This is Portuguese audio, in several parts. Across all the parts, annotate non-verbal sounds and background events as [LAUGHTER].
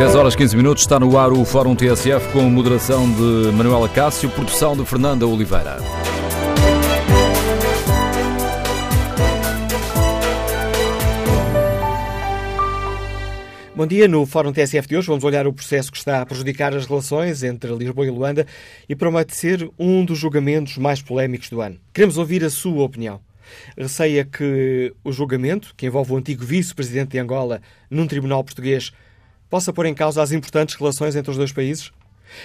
10 horas 15 minutos está no ar o Fórum TSF com moderação de Manuela Cássio, produção de Fernanda Oliveira. Bom dia. No Fórum TSF de hoje vamos olhar o processo que está a prejudicar as relações entre Lisboa e Luanda e promete ser um dos julgamentos mais polémicos do ano. Queremos ouvir a sua opinião. Receia que o julgamento, que envolve o antigo vice-presidente de Angola num tribunal português, possa pôr em causa as importantes relações entre os dois países?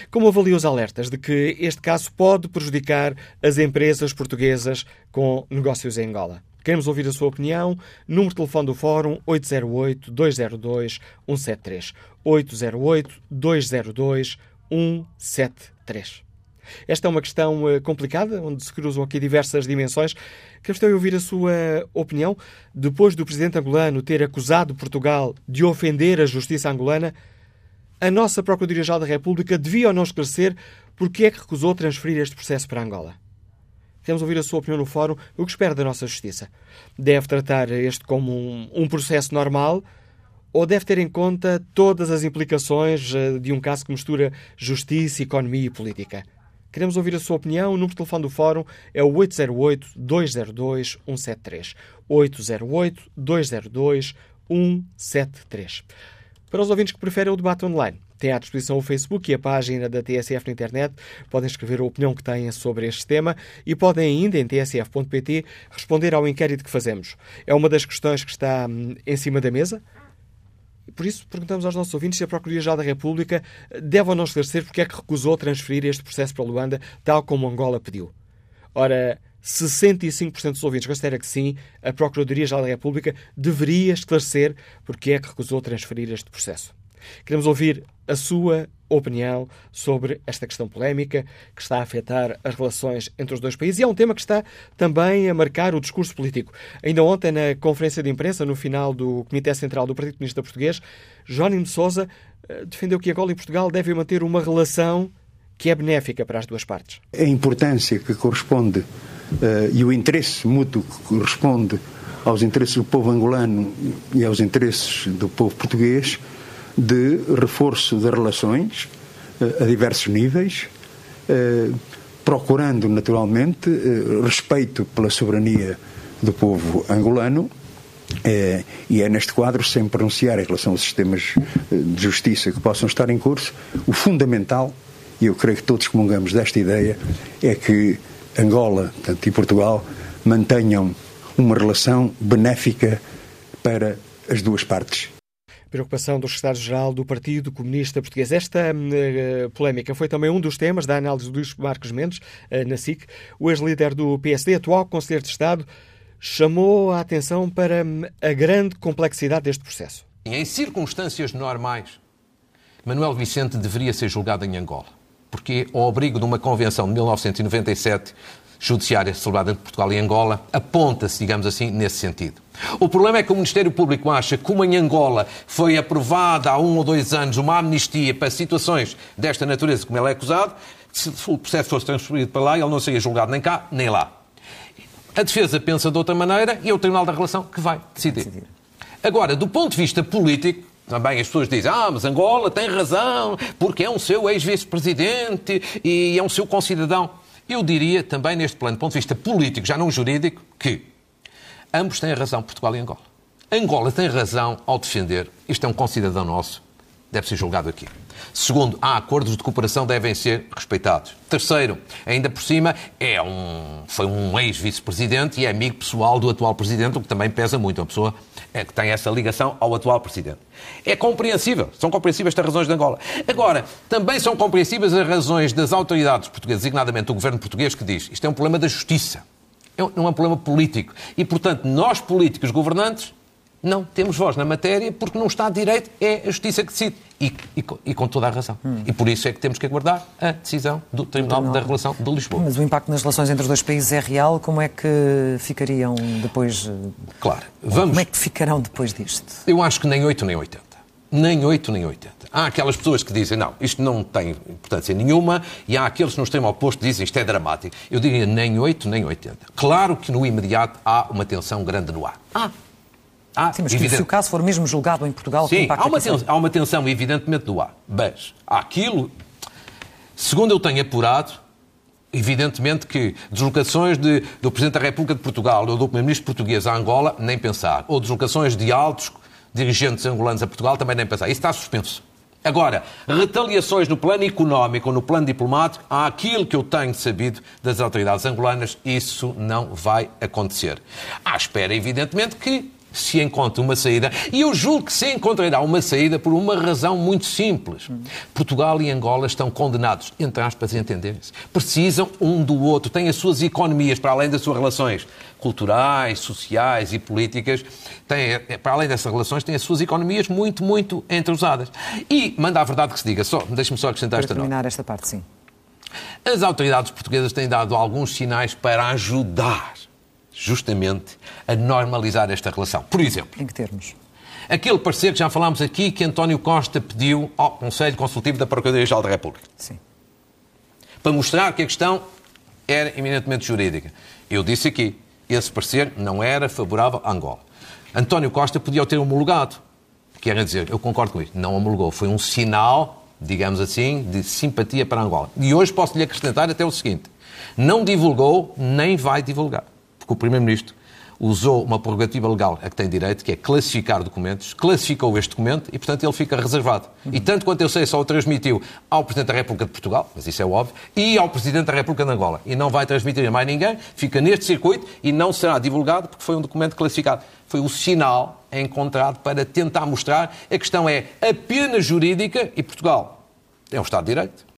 Como avalia os alertas de que este caso pode prejudicar as empresas portuguesas com negócios em Angola? Queremos ouvir a sua opinião. Número de telefone do Fórum 808-202-173. 808-202-173. Esta é uma questão eh, complicada, onde se cruzam aqui diversas dimensões. Quero ouvir a sua opinião. Depois do presidente angolano ter acusado Portugal de ofender a justiça angolana, a nossa Procuradoria-Geral da República devia ou não esclarecer porque é que recusou transferir este processo para Angola? Queremos ouvir a sua opinião no fórum. O que espera da nossa justiça? Deve tratar este como um, um processo normal ou deve ter em conta todas as implicações eh, de um caso que mistura justiça, economia e política? Queremos ouvir a sua opinião. O número de telefone do Fórum é o 808-202-173. 808-202-173. Para os ouvintes que preferem o debate online, tem à disposição o Facebook e a página da TSF na internet. Podem escrever a opinião que têm sobre este tema e podem ainda, em tsf.pt, responder ao inquérito que fazemos. É uma das questões que está hum, em cima da mesa. Por isso, perguntamos aos nossos ouvintes se a Procuradoria-Geral da República deve ou não esclarecer porque é que recusou transferir este processo para Luanda, tal como Angola pediu. Ora, 65% dos ouvintes considera que sim, a Procuradoria-Geral da República deveria esclarecer porque é que recusou transferir este processo. Queremos ouvir a sua opinião sobre esta questão polémica que está a afetar as relações entre os dois países e é um tema que está também a marcar o discurso político. Ainda ontem, na conferência de imprensa, no final do Comitê Central do Partido Comunista Português, Jónimo de Sousa eh, defendeu que Angola e Portugal devem manter uma relação que é benéfica para as duas partes. A importância que corresponde uh, e o interesse mútuo que corresponde aos interesses do povo angolano e aos interesses do povo português de reforço das relações eh, a diversos níveis, eh, procurando naturalmente eh, respeito pela soberania do povo angolano. e é neste quadro, sem pronunciar em relação aos sistemas de justiça que possam estar em curso, o fundamental, e eu creio que todos comungamos desta ideia, é que Angola portanto, e Portugal mantenham uma relação benéfica para as duas partes preocupação do secretário-geral do Partido Comunista Português. Esta uh, polémica foi também um dos temas da análise do Luís Marcos Mendes, uh, na SIC. O ex-líder do PSD, atual Conselheiro de Estado, chamou a atenção para hum, a grande complexidade deste processo. Em circunstâncias normais, Manuel Vicente deveria ser julgado em Angola, porque ao abrigo de uma convenção de 1997 judiciária celebrada entre Portugal e Angola aponta-se, digamos assim, nesse sentido. O problema é que o Ministério Público acha que, como em Angola foi aprovada há um ou dois anos uma amnistia para situações desta natureza, como ele é acusado, se o processo fosse transferido para lá, ele não seria julgado nem cá, nem lá. A defesa pensa de outra maneira e é o Tribunal da Relação que vai decidir. Agora, do ponto de vista político, também as pessoas dizem, ah, mas Angola tem razão, porque é um seu ex-vice-presidente e é um seu concidadão. Eu diria também, neste plano, do ponto de vista político, já não jurídico, que ambos têm razão, Portugal e Angola. Angola tem razão ao defender, isto é um concidadão nosso, deve ser julgado aqui. Segundo, há acordos de cooperação devem ser respeitados. Terceiro, ainda por cima, é um, foi um ex-vice-presidente e é amigo pessoal do atual presidente, o que também pesa muito. Uma pessoa é, que tem essa ligação ao atual presidente. É compreensível, são compreensíveis estas razões de Angola. Agora, também são compreensíveis as razões das autoridades portuguesas, designadamente do governo português, que diz isto é um problema da justiça, é não é um problema político. E, portanto, nós, políticos governantes, não temos voz na matéria porque não está direito, é a justiça que decide. E, e, e com toda a razão. Hum. E por isso é que temos que aguardar a decisão do Tribunal, Tribunal, da Relação de Lisboa. Mas o impacto nas relações entre os dois países é real. Como é que ficariam depois. Claro. Vamos... Como é que ficarão depois disto? Eu acho que nem 8 nem 80. Nem 8 nem 80. Há aquelas pessoas que dizem, não, isto não tem importância nenhuma, e há aqueles que no extremo oposto dizem, isto é dramático. Eu diria nem 8 nem 80. Claro que no imediato há uma tensão grande no ar. Ah, Há, Sim, mas evidente... se o caso for mesmo julgado em Portugal, Sim, há uma, tensão, há uma tensão, evidentemente, do há. Mas aquilo, segundo eu tenho apurado, evidentemente que deslocações de, do Presidente da República de Portugal ou do Primeiro-Ministro português a Angola, nem pensar. Ou deslocações de altos dirigentes angolanos a Portugal, também nem pensar. Isso está suspenso. Agora, retaliações no plano económico ou no plano diplomático, há aquilo que eu tenho sabido das autoridades angolanas, isso não vai acontecer. À espera, evidentemente, que se encontre uma saída. E eu julgo que se encontrará uma saída por uma razão muito simples. Portugal e Angola estão condenados, entre aspas, a entender-se. Precisam um do outro, têm as suas economias, para além das suas relações culturais, sociais e políticas, têm, eh, para além dessas relações, têm as suas economias muito, muito entrousadas. E, manda a verdade que se diga, só, deixe-me só acrescentar para esta terminar nota. esta parte, sim. As autoridades portuguesas têm dado alguns sinais para ajudar justamente a normalizar esta relação. Por exemplo, em que termos? Aquele parecer que já falámos aqui que António Costa pediu ao Conselho Consultivo da Procuradoria-Geral da República. Sim. Para mostrar que a questão era eminentemente jurídica. Eu disse aqui, esse parecer não era favorável a Angola. António Costa podia ter homologado. Quer dizer, eu concordo com isso. Não homologou. Foi um sinal, digamos assim, de simpatia para Angola. E hoje posso lhe acrescentar até o seguinte: não divulgou, nem vai divulgar porque o Primeiro-Ministro usou uma prerrogativa legal a que tem direito, que é classificar documentos, classificou este documento e, portanto, ele fica reservado. Uhum. E tanto quanto eu sei, só o transmitiu ao Presidente da República de Portugal, mas isso é óbvio, e ao Presidente da República de Angola. E não vai transmitir a mais ninguém, fica neste circuito e não será divulgado porque foi um documento classificado. Foi o sinal encontrado para tentar mostrar a questão é apenas jurídica e Portugal é um Estado de Direito.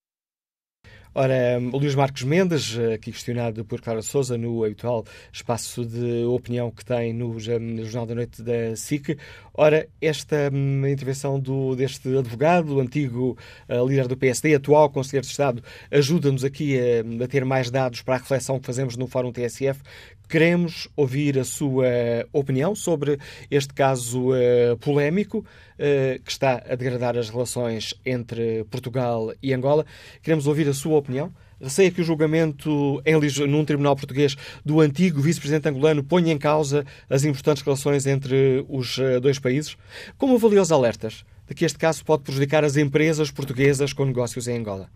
Ora, o Luís Marcos Mendes, aqui questionado por Clara Souza no habitual espaço de opinião que tem no, Jornal da Noite da SIC. Ora, esta hum, intervenção do, deste advogado, antigo uh, líder do PSD, atual Conselheiro de Estado, ajuda-nos aqui a, a ter mais dados para a reflexão que fazemos no Fórum TSF, Queremos ouvir a sua opinião sobre este caso uh, polémico uh, que está a degradar as relações entre Portugal e Angola. Queremos ouvir a sua opinião. Receia que o julgamento em num tribunal português do antigo vice-presidente angolano ponha em causa as importantes relações entre os uh, dois países? Como avalia os alertas de que este caso pode prejudicar as empresas portuguesas com negócios em Angola?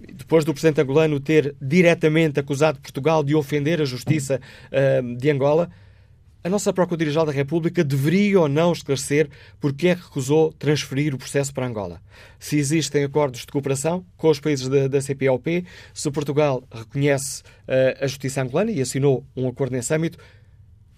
Depois do presidente angolano ter diretamente acusado Portugal de ofender a justiça uh, de Angola, a nossa Procuradoria-Geral da República deveria ou não esclarecer porque é que recusou transferir o processo para Angola. Se existem acordos de cooperação com os países da, da CPLP, se Portugal reconhece uh, a justiça angolana e assinou um acordo nesse âmbito,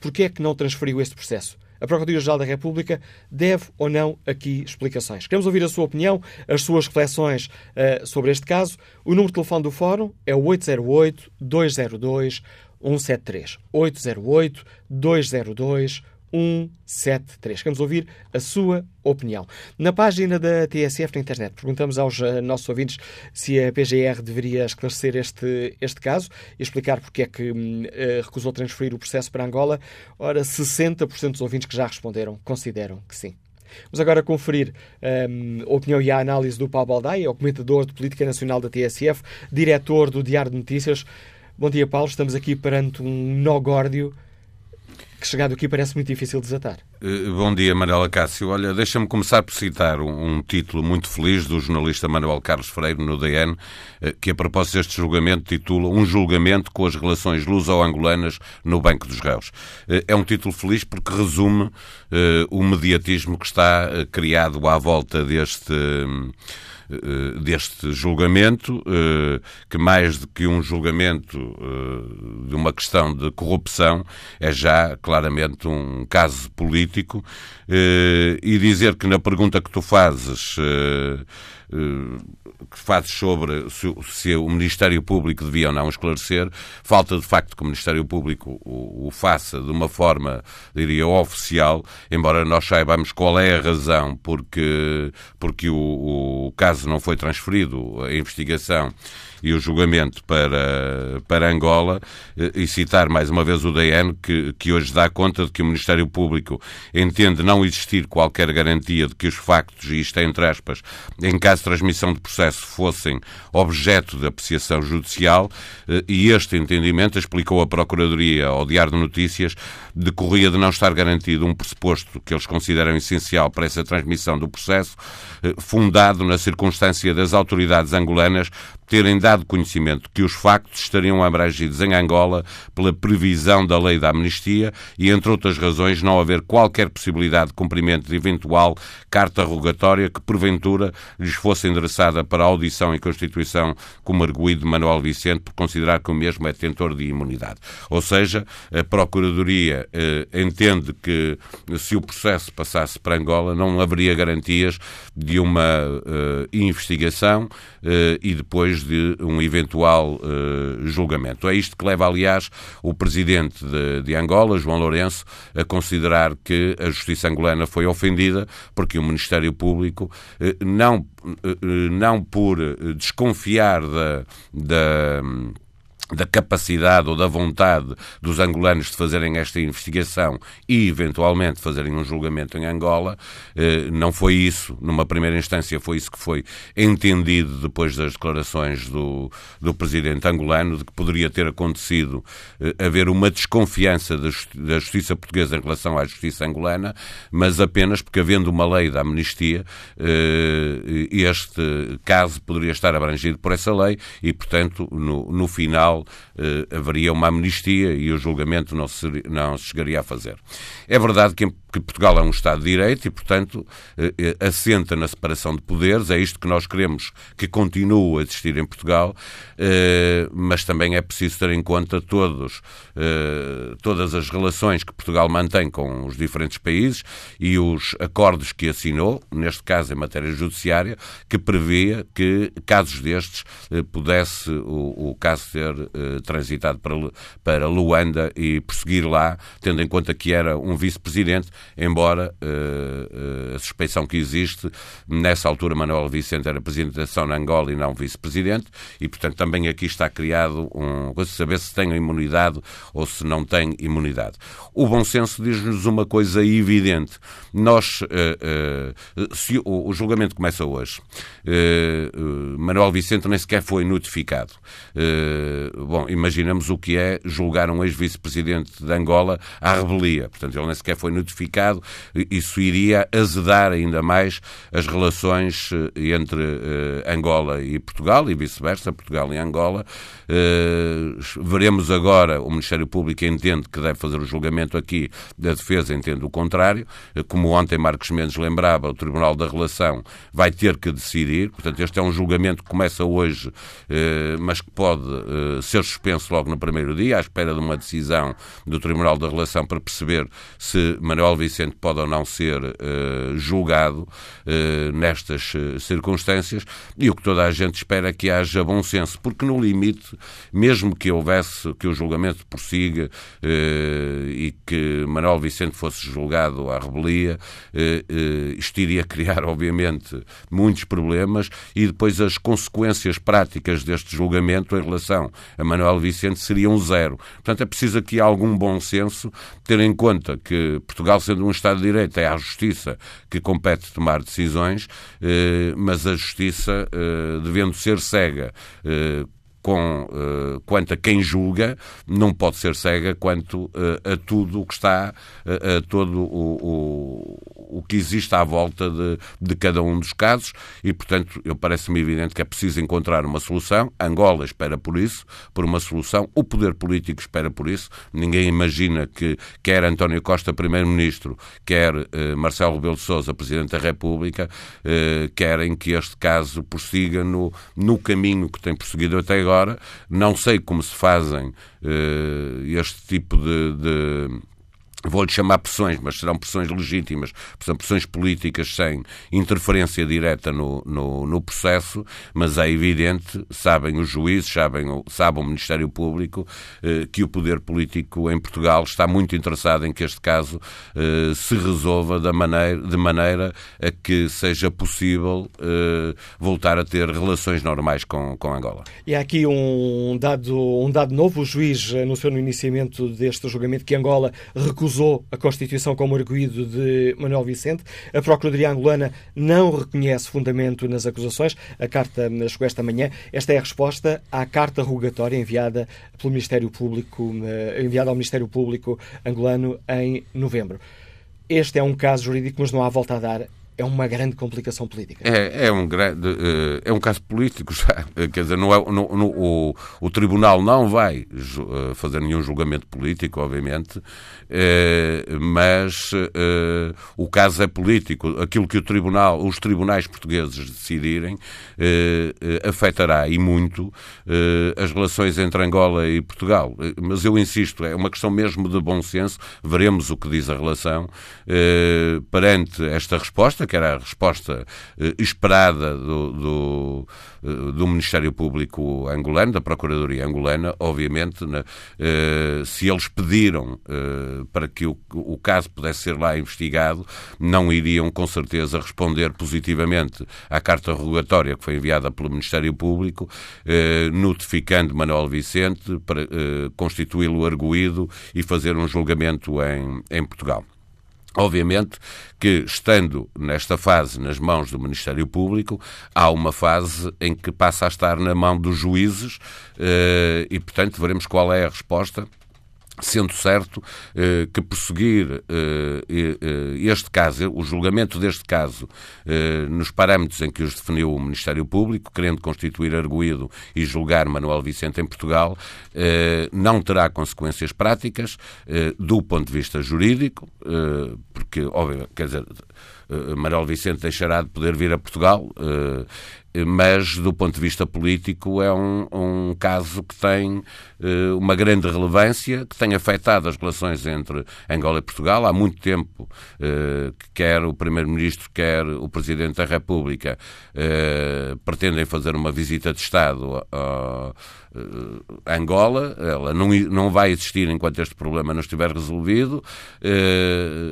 porque é que não transferiu este processo? A Procuradoria-Geral da República deve ou não aqui explicações. Queremos ouvir a sua opinião, as suas reflexões uh, sobre este caso. O número de telefone do Fórum é o 808-202-173. 808-202-173. 173. Queremos ouvir a sua opinião. Na página da TSF na internet, perguntamos aos uh, nossos ouvintes se a PGR deveria esclarecer este, este caso e explicar porque é que uh, recusou transferir o processo para Angola. Ora, 60% dos ouvintes que já responderam consideram que sim. Vamos agora conferir um, a opinião e a análise do Paulo Baldaia, o comentador de Política Nacional da TSF, diretor do Diário de Notícias. Bom dia, Paulo. Estamos aqui perante um nó górdio que chegado aqui parece muito difícil de desatar. Eh, bom dia, Manuela Cássio. Olha, deixa-me começar por citar um, um, título muito feliz do jornalista Manuel Carlos Freire no DN, eh, que a propósito deste julgamento titula Um julgamento com as relações luso-angolanas no Banco dos Réus. Eh, é um título feliz porque resume uh, o mediatismo que está criado à volta deste eh, deste julgamento, eh, que mais do que um julgamento eh, de uma questão de corrupção, é já claramente um caso político, e dizer que na pergunta que tu fazes que fazes sobre se, se, o Ministério Público devia ou não esclarecer, falta de facto que o Ministério Público o, o, faça de uma forma, diria, oficial, embora nós saibamos qual é a razão porque, porque o, o caso não foi transferido, a investigação e o julgamento para, para Angola e citar mais uma vez o DN, que, que hoje dá conta de que o Ministério Público entende não existir qualquer garantia de que os factos, e isto é entre aspas, em caso de transmissão de processo, fossem objeto de apreciação judicial, e este entendimento explicou a Procuradoria ao Diário de Notícias decorria de não estar garantido um pressuposto que eles consideram essencial para essa transmissão do processo, fundado na circunstância das autoridades angolanas terem dado conhecimento que os factos estariam abrangidos em Angola pela previsão da lei da amnistia e, entre outras razões, não haver qualquer possibilidade de cumprimento de eventual carta rogatória que, porventura, lhes fosse endereçada para audição e constituição como arguído de Manuel Vicente por considerar que o mesmo é detentor de imunidade. Ou seja, a Procuradoria eh, entende que se o processo passasse para Angola não haveria garantias de uma eh, investigação eh, e depois de um eventual uh, julgamento. É isto que leva, aliás, o presidente de, de, Angola, João Lourenço, a considerar que a justiça angolana foi ofendida porque o Ministério Público, uh, não, uh, não por desconfiar da, da da capacidade ou da vontade dos angolanos de fazerem esta investigação e, eventualmente, fazerem um julgamento em Angola. Eh, não foi isso, numa primeira instância, foi isso que foi entendido depois das declarações do, do presidente angolano, de que poderia ter acontecido eh, haver uma desconfiança da, justiça portuguesa em relação à justiça angolana, mas apenas porque, havendo uma lei da amnistia, eh, este caso poderia estar abrangido por essa lei e, portanto, no, no final eh, haveria uma amnistia e o julgamento não se, não se chegaria a fazer. É verdade que, que Portugal é um Estado de Direito e, portanto, eh, eh, assenta na separação de poderes, é isto que nós queremos que continue a existir em Portugal, mas também é preciso ter em conta todos, todas as relações que Portugal mantém com os diferentes países e os acordos que assinou, neste caso em matéria judiciária, que previa que casos destes pudesse o, o caso ser eh, transitado para, para Luanda e prosseguir lá, tendo em conta que era um vice-presidente, embora eh, a suspeição que existe, nessa altura Manuel Vicente era presidente da na Angola e não vice-presidente, e portanto também aqui está criado um saber se tem imunidade ou se não tem imunidade. O bom senso diz-nos uma coisa evidente. Nós, se o, julgamento começa hoje, Manuel Vicente nem sequer foi notificado bom, imaginamos o que é julgar um ex-vice-presidente de Angola à rebelia. Portanto, ele nem sequer foi notificado. Isso iria azedar ainda mais as relações eh, entre uh, Angola e Portugal e vice-versa, Portugal e Angola. Uh, veremos agora, o Ministério Público entende que deve fazer o julgamento aqui, da defesa entende o contrário. Como ontem Marcos Mendes lembrava, o Tribunal da Relação vai ter que decidir. Portanto, este é um julgamento que começa hoje, uh, mas que pode ser suspenso logo no primeiro dia, à espera de uma decisão do Tribunal da Relação para perceber se Manuel Vicente pode ou não ser julgado nestas circunstâncias e o que toda a gente espera é que haja bom senso, porque no limite, mesmo que houvesse, que o julgamento prossiga e que Manuel Vicente fosse julgado à rebelia, isto iria [LAUGHS] criar, obviamente, muitos problemas e depois as consequências práticas deste julgamento em relação a Manuel Vicente seria um zero. Portanto, é preciso aqui algum bom senso, ter em conta que Portugal, sendo um Estado de Direito, é à Justiça que compete tomar decisões, eh, mas a Justiça, eh, devendo ser cega eh, com, uh, quanto a quem julga, não pode ser cega quanto uh, a tudo o que está, uh, a todo o, o, o, que existe à volta de, de cada um dos casos e, portanto, eu parece-me evidente que é preciso encontrar uma solução. Angola espera por isso, por uma solução. O poder político espera por isso. Ninguém imagina que quer António Costa, Primeiro-Ministro, quer Marcelo Rebelo de Sousa, Presidente da República, querem que este caso prossiga no, no caminho que tem prosseguido até agora agora. Não sei como se fazem uh, este tipo de, de vou-lhe chamar pressões, mas serão pressões legítimas, são pressões políticas sem interferência direta no, no, no, processo, mas é evidente, sabem os juízes, sabem, sabe o Ministério Público, eh, que o poder político em Portugal está muito interessado em que este caso eh, se resolva da maneira, de maneira a que seja possível eh, voltar a ter relações normais com, com Angola. E há aqui um dado, um dado novo, o juiz anunciou no iniciamento deste julgamento que Angola recusou usou a Constituição como arguído de Manuel Vicente. A Procuradoria angolana não reconhece fundamento nas acusações. A carta chegou esta manhã. Esta é a resposta à carta rogatória enviada pelo Ministério Público, eh, enviada ao Ministério Público angolano em novembro. Este é um caso jurídico, mas não há volta a dar é uma grande complicação política. É, é, um, grande, eh, é um caso político [LAUGHS] já. Quer dizer, não é, o, o Tribunal não vai eh, fazer nenhum julgamento político, obviamente, eh, mas o caso é político. Aquilo que o Tribunal, os tribunais portugueses decidirem afetará e muito as relações entre Angola e Portugal. Mas eu insisto, é uma questão mesmo de bom senso. Veremos o que diz a relação perante esta resposta que era a resposta eh, esperada do, do, eh, do, Ministério Público angolano, da Procuradoria angolana, obviamente, eh, se eles pediram para que o, o caso pudesse ser lá investigado, não iriam com certeza responder positivamente à carta rogatória que foi enviada pelo Ministério Público, notificando Manuel Vicente para constituí-lo arguído e fazer um julgamento em, em Portugal. Obviamente que, estando nesta fase nas mãos do Ministério Público, há uma fase em que passa a estar na mão dos juízes eh, e, portanto, veremos qual é a resposta Sendo certo eh, que prosseguir eh, eh, este caso, o julgamento deste caso, eh, nos parâmetros em que os definiu o Ministério Público, querendo constituir arguído e julgar Manuel Vicente em Portugal, eh, não terá consequências práticas eh, do ponto de vista jurídico, porque, óbvio, quer dizer, Manuel Vicente deixará de poder vir a Portugal mas do ponto de vista político é um, um caso que tem uh, uma grande relevância, que tem afetado as relações entre Angola e Portugal. Há muito tempo uh, que quer o Primeiro-Ministro, quer o Presidente da República uh, pretendem fazer uma visita de Estado a Angola. Ela não, não vai existir enquanto este problema não estiver resolvido.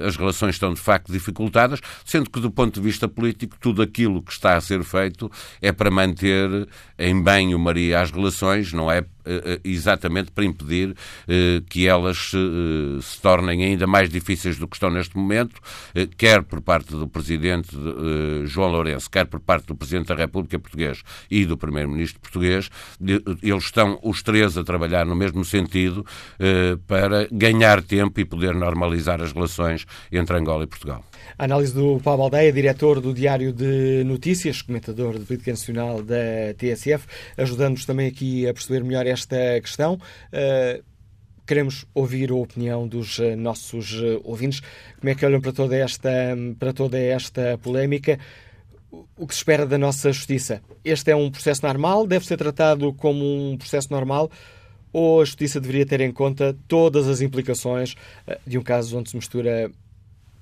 As relações estão de facto dificultadas, sendo que do ponto de vista político tudo aquilo que está a ser feito é para manter em banho-maria as relações, não é eh, eh, exatamente para impedir eh, que elas se tornem ainda mais difíceis do que estão neste momento, quer por parte do Presidente João Lourenço, quer por parte do Presidente da República Português e do Primeiro-Ministro português. Eles estão os três a trabalhar no mesmo sentido para ganhar tempo e poder normalizar as relações entre Angola e Portugal. A análise do Paulo Aldeia, diretor do Diário de Notícias, comentador de política nacional da TSF, ajudando-nos também aqui a perceber melhor esta questão. Uh, queremos ouvir a opinião dos uh, nossos uh, ouvintes. Como é que olham para toda esta, para toda esta polémica? O que se espera da nossa justiça? Este é um processo normal? Deve ser tratado como um processo normal? Ou a justiça deveria ter em conta todas as implicações de um caso onde se mistura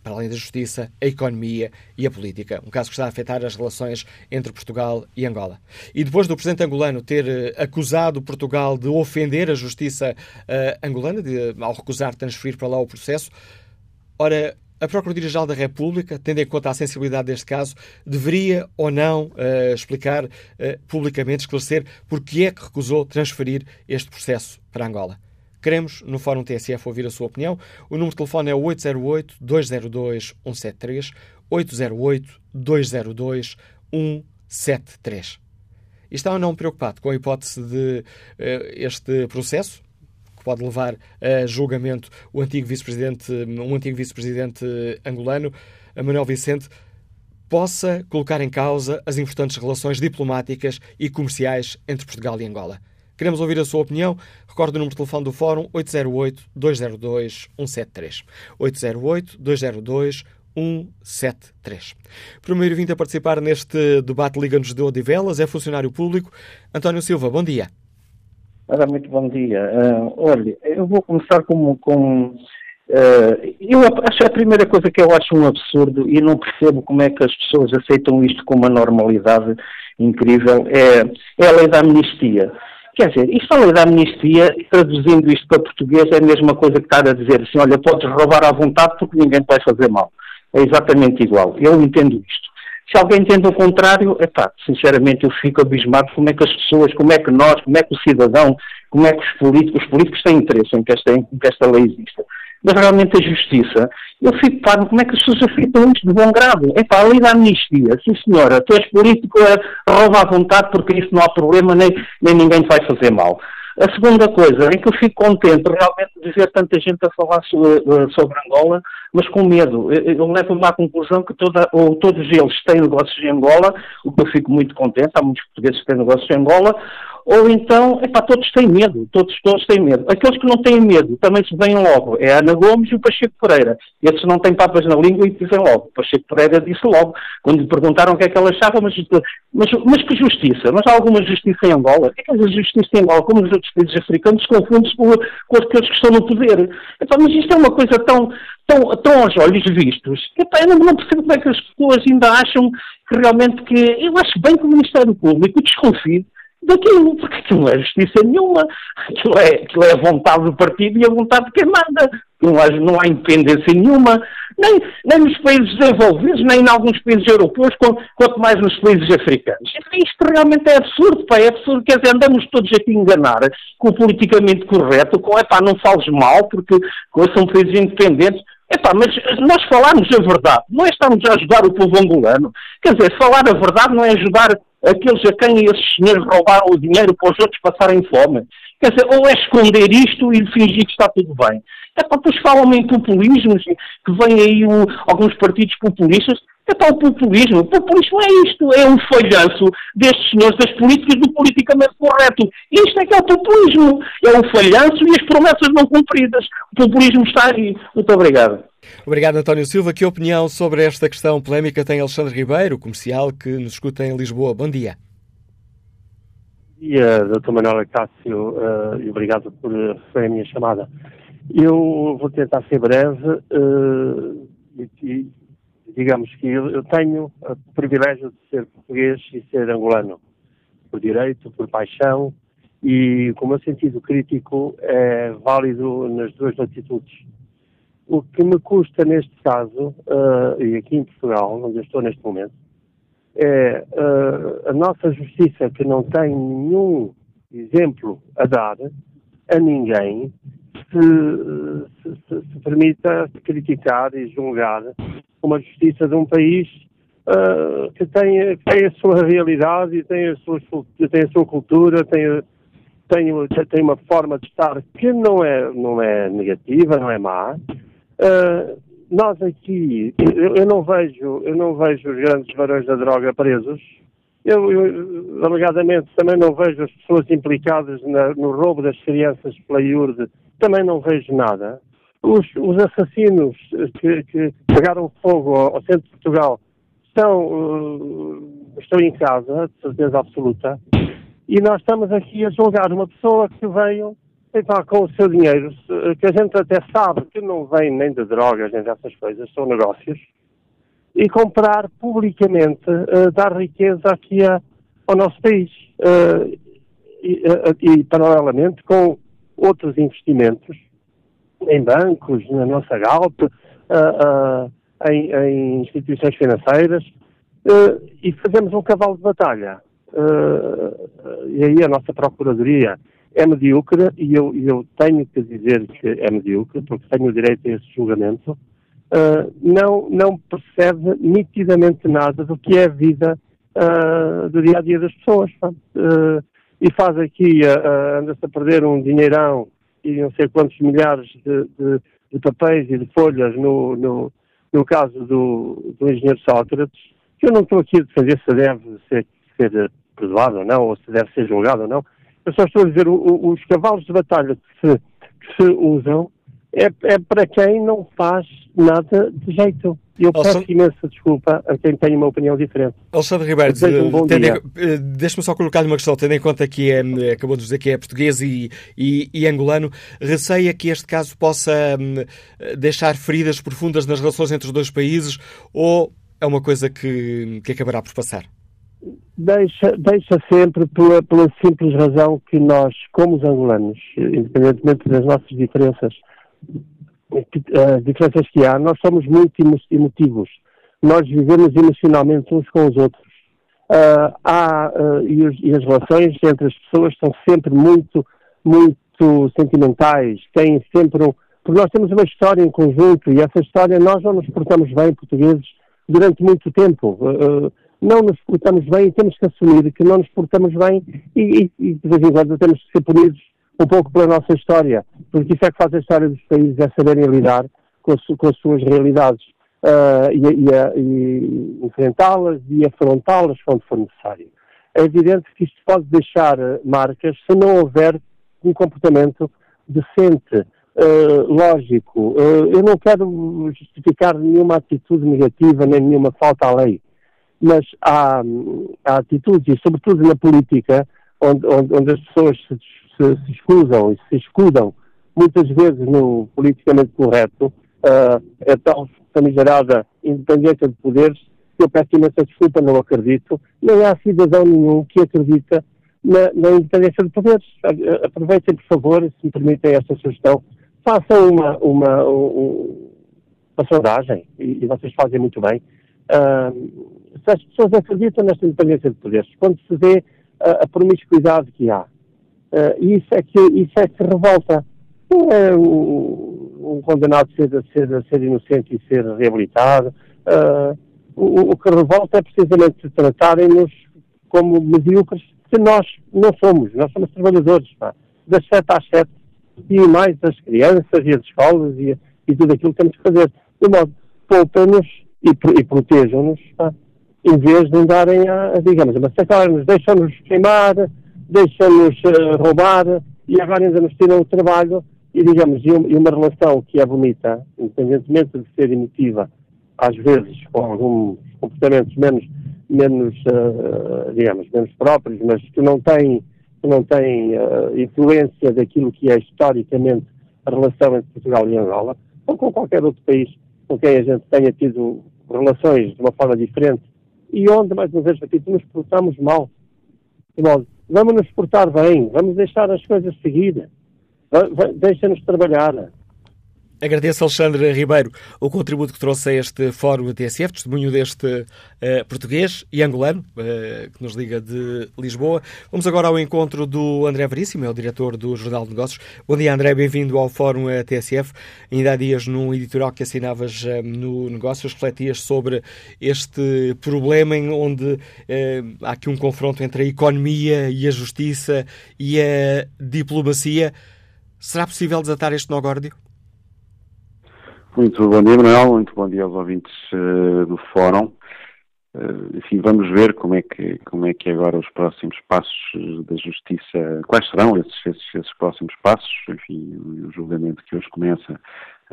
para além da justiça, a economia e a política. Um caso que está a afetar as relações entre Portugal e Angola. E depois do presidente angolano ter eh, acusado Portugal de ofender a justiça uh, angolana, de, ao recusar transferir para lá o processo, ora, a Procuradoria-Geral da República, tendo em conta a sensibilidade deste caso, deveria ou não uh, explicar uh, publicamente, esclarecer porque é que recusou transferir este processo para Angola. Queremos, no Fórum TSF, ouvir a sua opinião. O número de telefone é 808-202-173, 808-202-173. E está ou não preocupado com a hipótese de uh, este processo, que pode levar a julgamento o antigo vice-presidente, um antigo vice-presidente angolano, Manuel Vicente, possa colocar em causa as importantes relações diplomáticas e comerciais entre Portugal e Angola? Queremos ouvir a sua opinião. Recorde o número de telefone do Fórum 808-202-173. 808-202-173. Primeiro vindo a participar neste debate Liga-nos de Odivelas é funcionário público. António Silva, bom dia. Ora, muito bom dia. Uh, olha, eu vou começar com, com Uh, eu acho a primeira coisa que eu acho um absurdo e não percebo como é que as pessoas aceitam isto com uma normalidade incrível é, é a lei da amnistia. Quer dizer, isto a lei da amnistia, traduzindo isto para português, é a mesma coisa que estar a dizer assim, olha, podes roubar à vontade porque ninguém te vai fazer mal. É exatamente igual. Eu entendo isto. Se alguém entende o contrário, epá, sinceramente eu fico abismado como é que as pessoas, como é que nós, como é que o cidadão, como é que os políticos, os políticos têm interesse em que esta, em que esta lei exista. Mas realmente a justiça, eu fico parado como é que as pessoas aceitam isto de bom grado. É pá, a lei da amnistia, sim senhora, tu és político, é, rouba à vontade porque isso não há problema, nem, nem ninguém te vai fazer mal. A segunda coisa é que eu fico contente realmente de ver tanta gente a falar sobre, eh, sobre Angola, mas com medo. Eu, eu levo-me à conclusão que toda, ou todos eles têm negócios em Angola, o que eu fico muito contente, há muitos portugueses que têm negócios em Angola, ou então, epá, todos têm medo, todos, todos têm medo. Aqueles que não têm medo também se veem logo. É a Ana Gomes e o Pacheco Pereira. Esses não têm papas na língua e dizem logo. O Pacheco Pereira disse logo, quando lhe perguntaram o que é que ela achava, mas, mas, mas que justiça? Mas há alguma justiça em Angola? É que é a justiça em Angola? Como nos outros países africanos, confunde-se com, com aqueles que estão no poder. Epá, mas isto é uma coisa tão, tão, tão aos olhos vistos. Epá, eu não, não percebo como é que as pessoas ainda acham que realmente que... Eu acho bem que o Ministério Público desconfie daquilo, porque aquilo não é justiça nenhuma, aquilo é, aquilo é a vontade do partido e a vontade de quem manda. Não há, não há independência nenhuma, nem, nem nos países desenvolvidos, nem em alguns países europeus, quanto mais nos países africanos. Isto realmente é absurdo, pá, é absurdo, quer dizer, andamos todos aqui a enganar com o politicamente correto, com, é pá, não fales mal, porque são países independentes. Epá, mas nós falarmos a verdade, não é estarmos a ajudar o povo angolano. Quer dizer, falar a verdade não é ajudar aqueles a quem esses senhores roubaram o dinheiro para os outros passarem fome. Quer dizer, ou é esconder isto e fingir que está tudo bem. É para depois falam em populismos, que vêm aí o, alguns partidos populistas. É para o populismo. O populismo é isto, é um falhanço destes senhores das políticas do politicamente correto. Isto é que é o populismo. É um falhanço e as promessas não cumpridas. O populismo está aí. Muito obrigado. Obrigado, António Silva. Que opinião sobre esta questão polémica tem Alexandre Ribeiro, comercial, que nos escuta em Lisboa? Bom dia. Bom dia, Dr. Manuel Cássio, uh, e obrigado por receber a minha chamada. Eu vou tentar ser breve uh, e, digamos que eu, eu tenho o privilégio de ser português e ser angolano, por direito, por paixão, e o meu sentido crítico é válido nas duas latitudes. O que me custa neste caso, uh, e aqui em Portugal, onde eu estou neste momento, é uh, a nossa justiça que não tem nenhum exemplo a dar a ninguém se, se, se permita criticar e julgar uma justiça de um país uh, que tem, tem, a sua realidade e tem a sua, tem a sua cultura, tem, tem, tem uma forma de estar que não é, não é negativa, não é má, Uh, nós aqui, eu, eu, não vejo, eu não vejo os grandes varões da droga presos. Eu, eu alegadamente, também não vejo as pessoas implicadas na, no roubo das crianças pela IURD, também não vejo nada. Os, os assassinos que, que, pegaram fogo ao, ao, centro de Portugal estão, uh, estão em casa, de certeza absoluta, e nós estamos aqui a julgar uma pessoa que veio Epá, com o seu dinheiro, que a gente até sabe que não vem nem de drogas, nem dessas coisas, são negócios, e comprar publicamente, uh, dar riqueza aqui a, ao nosso país. Uh, e, uh, e, paralelamente, com outros investimentos em bancos, na nossa Galp, em, em, instituições financeiras, e fazemos um cavalo de batalha. e aí a nossa Procuradoria é medíocre e eu, eu, tenho que dizer que é medíocre, porque tenho o direito a esse julgamento, uh, não, não percebe nitidamente nada do que é a vida uh, do dia a dia das pessoas. Uh, e faz aqui, anda-se a perder um dinheirão e não sei quantos milhares de, de, de papéis e de folhas no, no, no caso do, do engenheiro Sócrates, que eu não estou aqui a defender se deve ser, ser perdoado ou não, ou se deve ser julgado ou não eu só estou a dizer, o, os cavalos de batalha que se, que se usam é, é para quem não faz nada de jeito. Eu peço Alexandre- imensa desculpa a quem tem uma opinião diferente. Alexandre Ribeiro, um eh, deixe-me só colocar-lhe uma questão, tendo em conta que é, acabou de dizer que é português e, e- e angolano, receia que este caso possa hum, deixar feridas profundas nas relações entre os dois países ou é uma coisa que, que acabará por passar? Deixa, deixa sempre pela, pela simples razão que nós, como os angolanos, independentemente das nossas diferenças, as diferenças que há, nós somos muito emo- emotivos. Nós vivemos emocionalmente uns com os outros. Ah, há, ah, e, os- e as relações entre as pessoas são sempre muito, muito sentimentais, têm sempre um. Porque nós temos uma história em conjunto e essa história nós não nos portamos bem, portugueses, durante muito tempo. Ah, não nos portamos bem e temos que assumir que não nos portamos bem e, e, e de vez em quando temos que ser punidos um pouco pela nossa história, porque isso é que faz a história dos países, é saberem lidar com, as com as suas realidades ah, e, e enfrentá-las e afrontá-las quando for necessário. É evidente que isto pode deixar ah, marcas se não houver um comportamento decente, ah, lógico. Ah, eu não quero justificar nenhuma atitude negativa nem nenhuma falta à lei mas há, há atitudes, e sobretudo na política, onde, onde, onde as pessoas se, se, se escusam e se escudam muitas vezes no politicamente correto, ah, é tão famigerada independência de poderes, que eu peço imensa desculpa, não acredito, nem há cidadão nenhum que acredita na, na independência de poderes. Aproveitem, por favor, se me permitem esta sugestão, façam uma, uma, um- uma sondagem, e, e vocês fazem muito bem, ah, se as pessoas acreditam nesta independência de poderes, quando se vê ah, a promiscuidade que há, ah, isso, é que, isso é que revolta. Não é um, um condenado ser, ser, ser inocente e ser reabilitado. Ah, o, o que revolta é precisamente tratarem-nos como medíocres, que nós não somos. Nós somos trabalhadores, pá, das 7 às 7 e mais as crianças e as escolas e, e tudo aquilo que temos que fazer. De modo, poupem-nos e, e protejam-nos, em vez de andarem a, a, digamos, a massacrar-nos, deixam-nos queimar, deixam-nos eh, roubar e agora ainda nos tiram o trabalho e, digamos, e, um- e uma relação que é bonita, independentemente de ser emotiva, às vezes com alguns comportamentos menos, menos eh, digamos, menos próprios, mas que não têm, que não têm eh, influência daquilo que é historicamente a relação entre Portugal e Angola, ou com qualquer outro país com quem a gente tenha tido relações de uma forma diferente e onde, mais uma vez, repito, nos portamos mal. Vamos nos portar bem, vamos deixar as coisas va- deixa-nos trabalhar. Agradeço, Alexandre Ribeiro, o contributo que trouxe a este Fórum TSF, testemunho deste eh, português e angolano, eh, que nos liga de Lisboa. Vamos agora ao encontro do André Veríssimo, é o diretor do Jornal de Negócios. Bom dia, André, bem-vindo ao Fórum eh, TSF. Ainda há dias, num editorial que assinavas eh, no Negócios, refletias sobre este problema em onde há aqui um confronto entre a economia e a justiça e a diplomacia. Será possível desatar este nó górdio? Muito bom dia, Manuel. Muito bom dia aos ouvintes eh, do Fórum. Eh, enfim, vamos ver como é, que, como é que agora os próximos passos eh, da Justiça, quais serão esses, esses, esses próximos passos. Enfim, o julgamento que hoje começa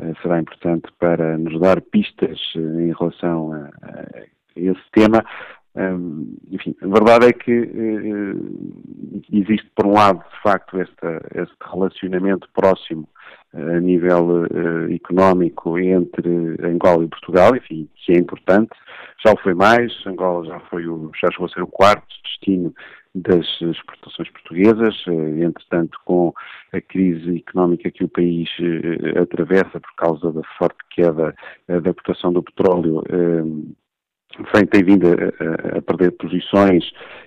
eh, será importante para nos dar pistas em relação a, a esse tema. Enfim, a verdade é que eh, existe, por um lado, de facto, esta, este relacionamento próximo eh, a nível eh, económico entre Angola e Portugal, enfim, que é importante. Já o foi mais, Angola já, foi o, já chegou a ser o quarto destino das exportações portuguesas, entretanto, com a crise económica que o país atravessa por causa da forte queda da cotação do petróleo, tem, tem vindo a, a- a perder posições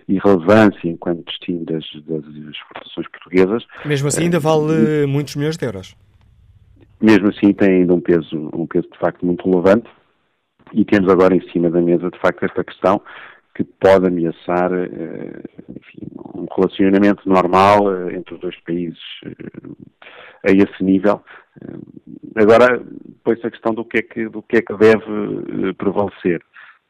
e relevância enquanto destino das, das exportações portuguesas. Mesmo assim, ainda vale muitos milhões de euros. Mesmo assim, tem ainda um peso, um peso de facto muito relevante e temos agora em cima da mesa, de facto, esta questão que pode ameaçar eh, enfim, um relacionamento normal eh, entre os dois países eh, a esse nível. Eh, Agora, depois a questão do que é que, do que, é que deve eh, prevalecer.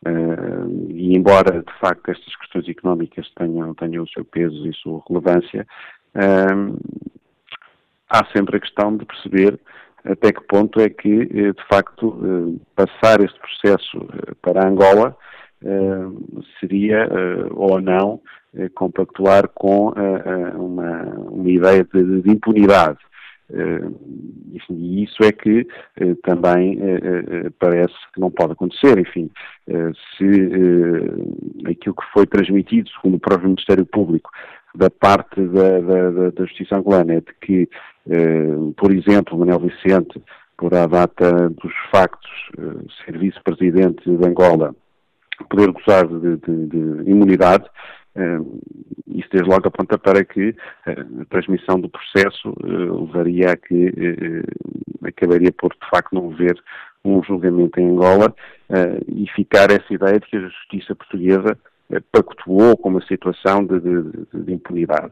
Eh, e embora, de facto, estas questões económicas tenham, tenham o seu peso e sua relevância, eh, há sempre a questão de perceber até que ponto é que, de facto, passar este processo para Angola seria ou não compactuar com uma, uma ideia de, de impunidade. E isso é que também parece que não pode acontecer. Enfim, se aquilo que foi transmitido, segundo o próprio Ministério Público, da parte da, da, da Justiça angolana é de que, eh, por exemplo, Manuel Vicente, por a data dos factos, eh, ser vice-presidente de Angola, poder gozar de, de, de imunidade, eh, isso desde logo aponta para que eh, a transmissão do processo eh, levaria a que eh, acabaria por, de facto, não haver um julgamento em Angola e ficar essa ideia de que a justiça portuguesa pactuou com uma situação de, de, de impunidade.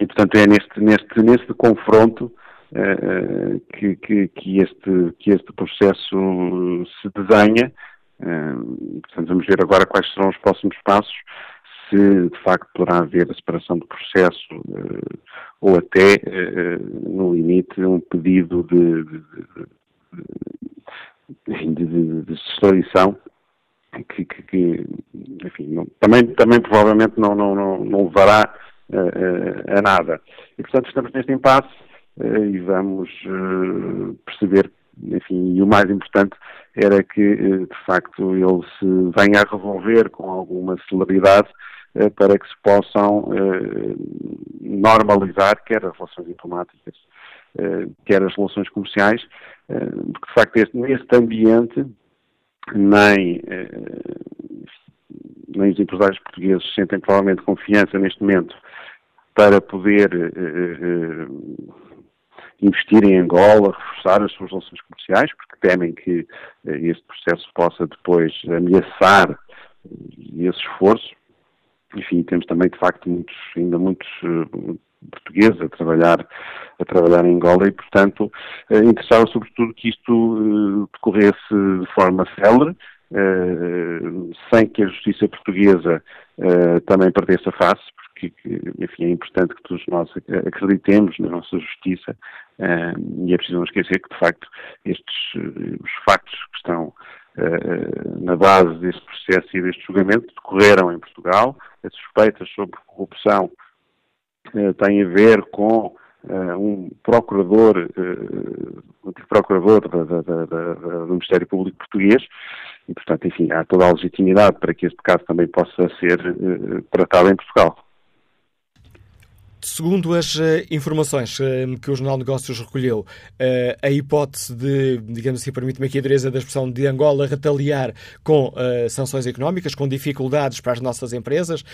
E, portanto, é neste, neste, neste confronto que, que, que, este, que este processo se desenha. Portanto, vamos ver agora quais serão os próximos passos, se de facto poderá haver a separação do processo uh, ou até, no limite, um pedido de, de, de, de extradição que, que, que enfim, não, também, também provavelmente não, não, não, não levará uh, a nada. E, portanto, estamos neste impasse e vamos perceber, enfim, e o mais importante era que, de facto, ele se venha a revolver com alguma celeridade para que se possam normalizar quer as relações diplomáticas, quer as relações comerciais, porque, de facto, este, neste ambiente nem, eh, nem os empresários portugueses sentem provavelmente confiança neste momento para poder eh, eh, investir em Angola, reforçar as suas relações comerciais, porque temem que este processo possa depois ameaçar esse esforço. Enfim, temos também, de facto, muitos, ainda muitos portugueses a trabalhar, a trabalhar em Angola e, portanto, eh, interessava sobretudo que isto eh, decorresse de forma célere, eh, sem que a justiça portuguesa também perdesse a face, porque, enfim, é importante que todos nós acreditemos na nossa justiça e é preciso não esquecer que, de facto, estes os factos que estão na base deste processo e deste julgamento decorreram em Portugal, as suspeitas sobre corrupção eh, tem a ver com uh, um procurador, uh, um procurador da, da, da, do Ministério Público Português, e, portanto, enfim, há toda a legitimidade para que este caso também possa ser uh, tratado em Portugal. Segundo as uh, informações uh, que o Jornal de Negócios recolheu, uh, a hipótese de, digamos assim, permite-me aqui a dureza da expressão, de Angola retaliar com sanções económicas, com dificuldades para as nossas empresas,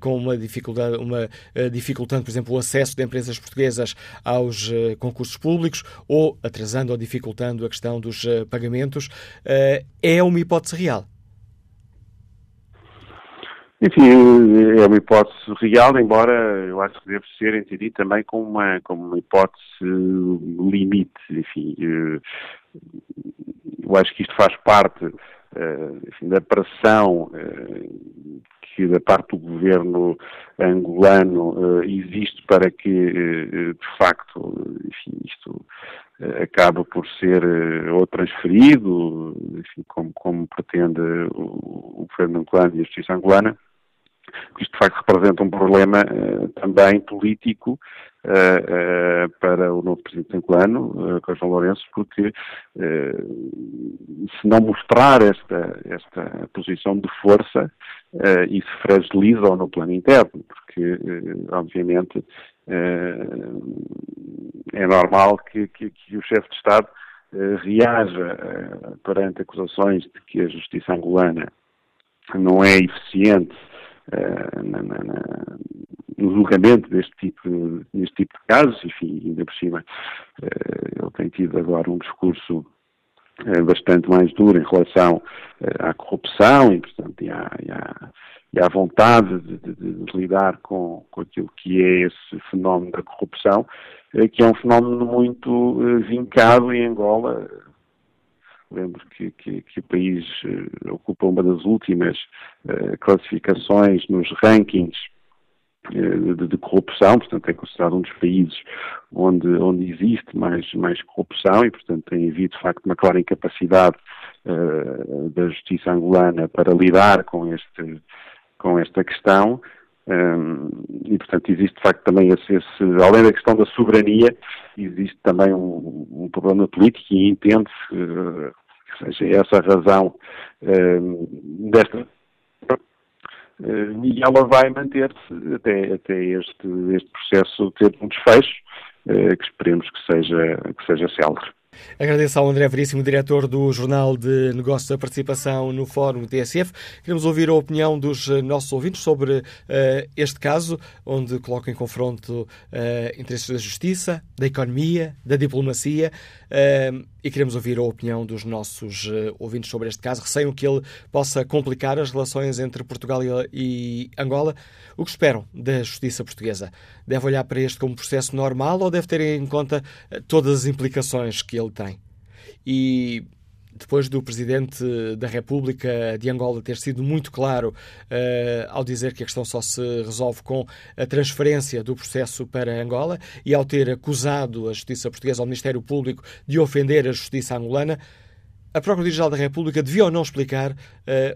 com uma dificuldade, uma, dificultando, por exemplo, o acesso de empresas portuguesas aos concursos públicos ou atrasando ou dificultando a questão dos pagamentos, é uma hipótese real. Enfim, é uma hipótese real, embora eu acho que deve ser entendido também como uma, como uma hipótese limite. Enfim, eu acho que isto faz parte eh, enfim, da pressão eh, que da parte do governo angolano eh, existe para que, de facto, enfim, isto acaba por ser ou transferido, enfim, como, como pretende o, o governo angolano e a justiça angolana, isto de facto representa um problema uh, também político uh, uh, para o novo presidente angolano, uh, João Lourenço, porque se não mostrar esta, esta posição de força, isso fragiliza-o no plano interno, porque obviamente é normal que, que, que o chefe de Estado reaja perante acusações de que a justiça angolana não é eficiente na, na, na, no julgamento deste tipo, deste tipo de casos, enfim, ainda por cima uh, ele tem tido agora um discurso uh, bastante mais duro em relação à corrupção e, portanto, e à, e à, e à vontade de, de, de, lidar com, com aquilo que é esse fenómeno da corrupção, que é um fenómeno muito vincado em Angola, Lembro que, que, que, o país uh, ocupa uma das últimas uh, classificações nos rankings de, de, corrupção, portanto é considerado um dos países onde, onde existe mais, mais corrupção e, portanto, tem havido, de facto, uma clara incapacidade uh, da justiça angolana para lidar com, este, com esta questão. E, portanto, existe de facto também esse, esse, além da questão da soberania, existe também um, um problema político e entende-se uh, que seja essa a razão desta. Uh, e ela vai manter-se até, até este, este processo ter um desfecho que esperemos que seja, que seja célere. Agradeço ao André Veríssimo, diretor do Jornal de Negócios da Participação no Fórum TSF. Queremos ouvir a opinião dos eh, nossos ouvintes sobre uh, este caso, onde coloca em confronto uh, interesses da justiça, da economia, da diplomacia. Uh, e queremos ouvir a opinião dos nossos ouvintes sobre este caso. Receiam que ele possa complicar as relações entre Portugal e Angola. O que esperam da justiça portuguesa? Deve olhar para este como processo normal ou deve ter em conta todas as implicações que ele tem? E depois do Presidente da República de Angola ter sido muito claro uh, ao dizer que a questão só se resolve com a transferência do processo para Angola e ao ter acusado a Justiça Portuguesa, ao Ministério Público, de ofender a Justiça angolana, a Procuradoria-Geral da República devia ou não explicar uh,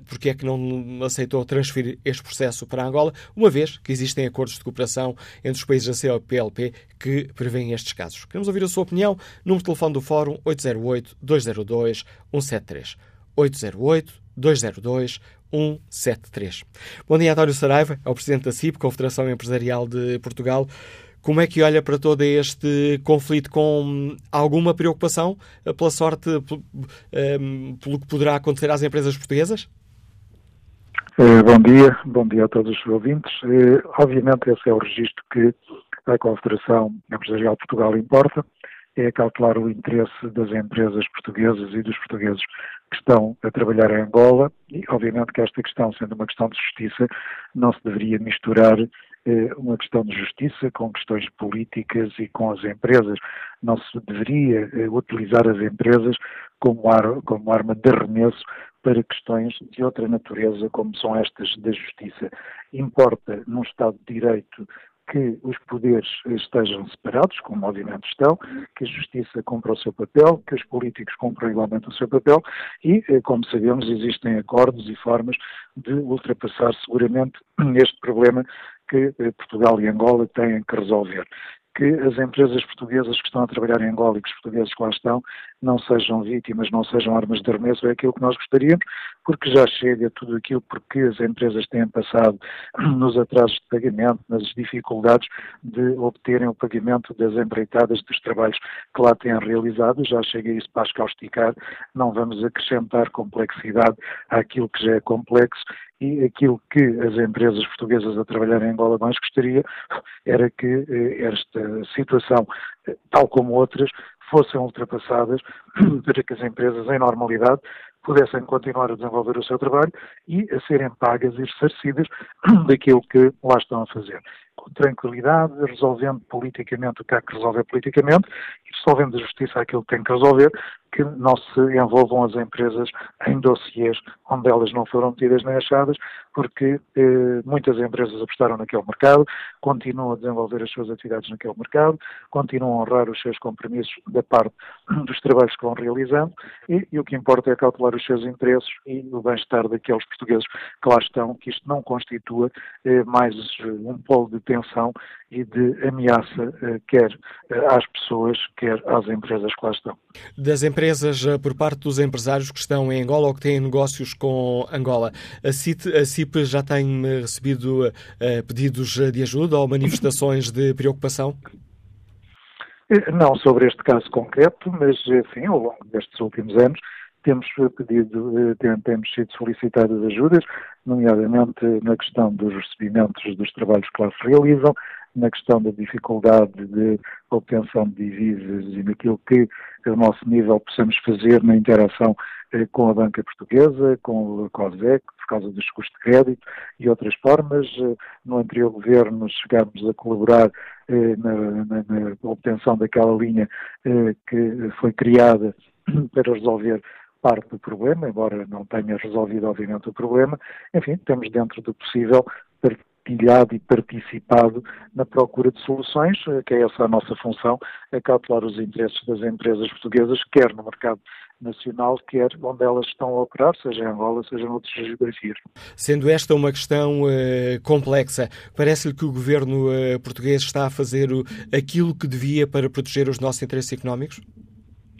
porque é que não aceitou transferir este processo para Angola, uma vez que existem acordos de cooperação entre os países da COPLP que prevêem estes casos. Queremos ouvir a sua opinião. Número de telefone do Fórum 808-202-173. 808-202-173. Bom dia, António Saraiva, é o Presidente da CIP, Confederação Empresarial de Portugal. Como é que olha para todo este conflito com alguma preocupação, eh, pela sorte, ehm, pelo que poderá acontecer às empresas portuguesas? Eh, bom dia, bom dia a todos os ouvintes. Eh, obviamente esse é o registro que a Confederação Empresarial de Portugal importa, é calcular o interesse das empresas portuguesas e dos portugueses que estão a trabalhar em Angola e obviamente que esta questão, sendo uma questão de justiça, não se deveria misturar eh, uma questão de justiça com questões políticas e com as empresas. Não se deveria eh, utilizar as empresas como, ar, como arma de arremesso para questões de outra natureza, como são estas da justiça. Importa, num Estado de Direito, que os poderes estejam separados, como obviamente estão, que a justiça cumpra o seu papel, que os políticos cumpram igualmente o seu papel e, eh, como sabemos, existem acordos e formas de ultrapassar seguramente este problema que eh, Portugal e Angola têm que resolver. Que as empresas portuguesas que estão a trabalhar em Angola e que os portugueses que lá estão não sejam vítimas, não sejam armas de arremesso, é aquilo que nós gostaríamos, porque já chega tudo aquilo porque as empresas têm passado [CLEARS THROAT] nos atrasos de pagamento, nas dificuldades de obterem o pagamento das empreitadas dos trabalhos que lá têm realizado, já chega isso para escausticar, não vamos acrescentar complexidade àquilo que já é complexo. E aquilo que as empresas portuguesas a trabalhar em Angola mais gostaria [CLEARS THROAT] era que eh, esta situação, eh, tal como outras, fossem ultrapassadas [CLEARS THROAT] para que as empresas, em normalidade, pudessem continuar a desenvolver o seu trabalho e a serem pagas e ressarcidas [CLEARS THROAT] daquilo que lá estão a fazer. Com tranquilidade, resolvendo politicamente o que há que resolver politicamente e resolvendo a justiça aquilo que tem que resolver, que não se envolvam as empresas em dossiês onde elas não foram metidas nem achadas, porque eh, muitas empresas apostaram naquele mercado, continuam a desenvolver as suas atividades naquele mercado, continuam a honrar os seus compromissos da parte dos trabalhos que vão realizando e, e o que importa é calcular os seus interesses e o bem-estar daqueles portugueses que lá estão, que isto não constitua eh, mais um polo de tensão e de ameaça, eh, quer eh, às pessoas, quer às empresas que lá estão. Das empresas eh, por parte dos empresários que estão em Angola ou que têm negócios com Angola, a CIP, a CIP já tem recebido uh, pedidos de ajuda ou manifestações de preocupação? Não sobre este caso concreto, mas, enfim, ao longo destes últimos anos, temos pedido, temos sido solicitadas ajudas, nomeadamente na questão dos recebimentos dos trabalhos que lá se realizam, na questão da dificuldade de obtenção de divisas e naquilo que, ao nosso nível, possamos fazer na interação eh, com a banca portuguesa, com o COSEC, por causa dos custos de crédito e outras formas. Eh, no anterior governo chegámos a colaborar eh, na, na, na, obtenção daquela linha que foi criada [CLEARS THROAT] para resolver parte do problema, embora não tenha resolvido, obviamente, o problema. Enfim, temos dentro do possível partilhado e participado na procura de soluções, que é essa a nossa função, é cautelar os interesses das empresas portuguesas, quer no mercado nacional, quer onde elas estão a operar, seja em Angola, seja noutras geografias. Sendo esta uma questão uh, complexa, parece-lhe que o governo uh, português está a fazer o, aquilo que devia para proteger os nossos interesses económicos?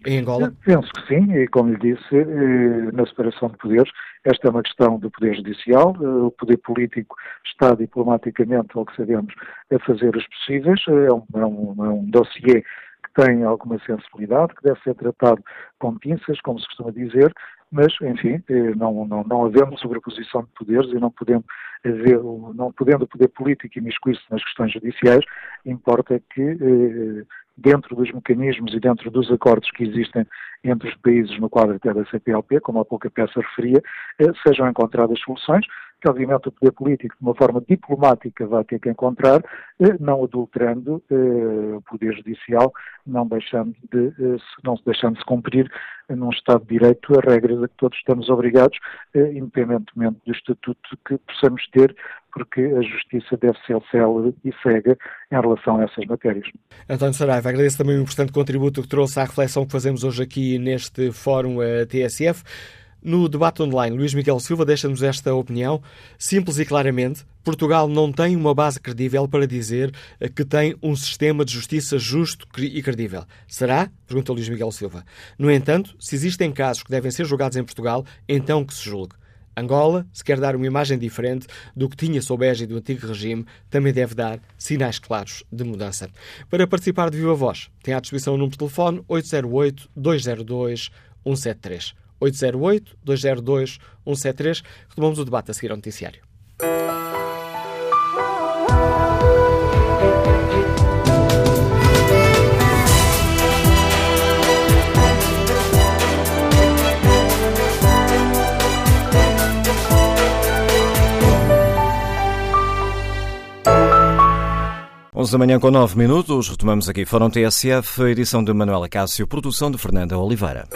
Em Angola? Penso que sim, e como lhe disse, eh, na separação de poderes, esta é uma questão do poder judicial, o poder político está diplomaticamente, ao que sabemos, a fazer os possíveis, é um, é um, é um dossiê que tem alguma sensibilidade, que deve ser tratado com pinças, como se costuma dizer, mas, enfim, eh, não, não, não havendo sobreposição de poderes e não podendo, haver, não podendo o poder político imiscuir-se nas questões judiciais, importa que, eh, dentro dos mecanismos e dentro dos acordos que existem entre os países no quadro até da CPLP, como há pouco a peça referia, eh, sejam encontradas soluções que obviamente o poder político, de uma forma diplomática, vai ter que encontrar, eh, não adulterando eh, o poder judicial, não deixando de, eh, não deixando de se cumprir num Estado de Direito as regras a que todos estamos obrigados, independentemente do estatuto que possamos ter, porque a justiça deve ser célere e cega em relação a essas matérias. António Saraiva, agradeço também o importante contributo que trouxe à reflexão que fazemos hoje aqui neste Fórum TSF. No debate online, Luís Miguel Silva deixa-nos esta opinião. Simples e claramente, Portugal não tem uma base credível para dizer que tem um sistema de justiça justo e credível. Será? Pergunta Luís Miguel Silva. No entanto, se existem casos que devem ser julgados em Portugal, então que se julgue. Angola, se quer dar uma imagem diferente do que tinha sob a do antigo regime, também deve dar sinais claros de mudança. Para participar de Viva Voz, tem à disposição o número de telefone 808-202-173. 808-202-173. Retomamos o debate a seguir ao noticiário. Onze da manhã com nove minutos, retomamos aqui Fórum TSF, edição de Manuela Cássio, produção de Fernanda Oliveira.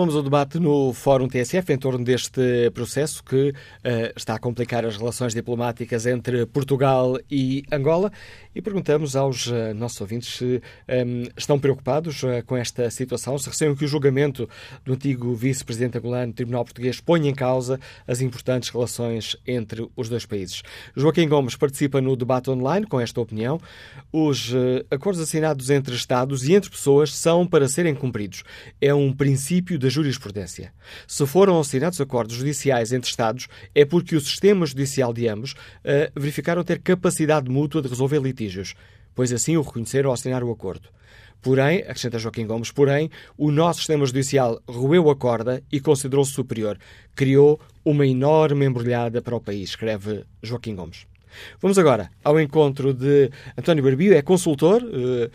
Retomamos o debate no Fórum TSF em torno deste processo que uh, está a complicar as relações diplomáticas entre Portugal e Angola e perguntamos aos uh, nossos ouvintes se um, ehm, estão preocupados uh, com esta situação, se receiam que o julgamento do antigo vice-presidente angolano do Tribunal Português ponha em causa as importantes relações entre os dois países. Joaquim Gomes participa no debate online com esta opinião. Os acordos assinados entre Estados e entre pessoas são para serem cumpridos. É um princípio da jurisprudência. Se foram assinados acordos judiciais entre Estados, é porque o sistema judicial de ambos uh, verificaram ter capacidade mútua de resolver litígios, pois assim o reconheceram ao assinar o acordo. Porém, acrescenta Joaquim Gomes, porém, o nosso sistema judicial roeu a corda e considerou-se superior. Criou uma enorme embrulhada para o país, escreve Joaquim Gomes. Vamos agora ao encontro de António Barbio, é consultor, eh,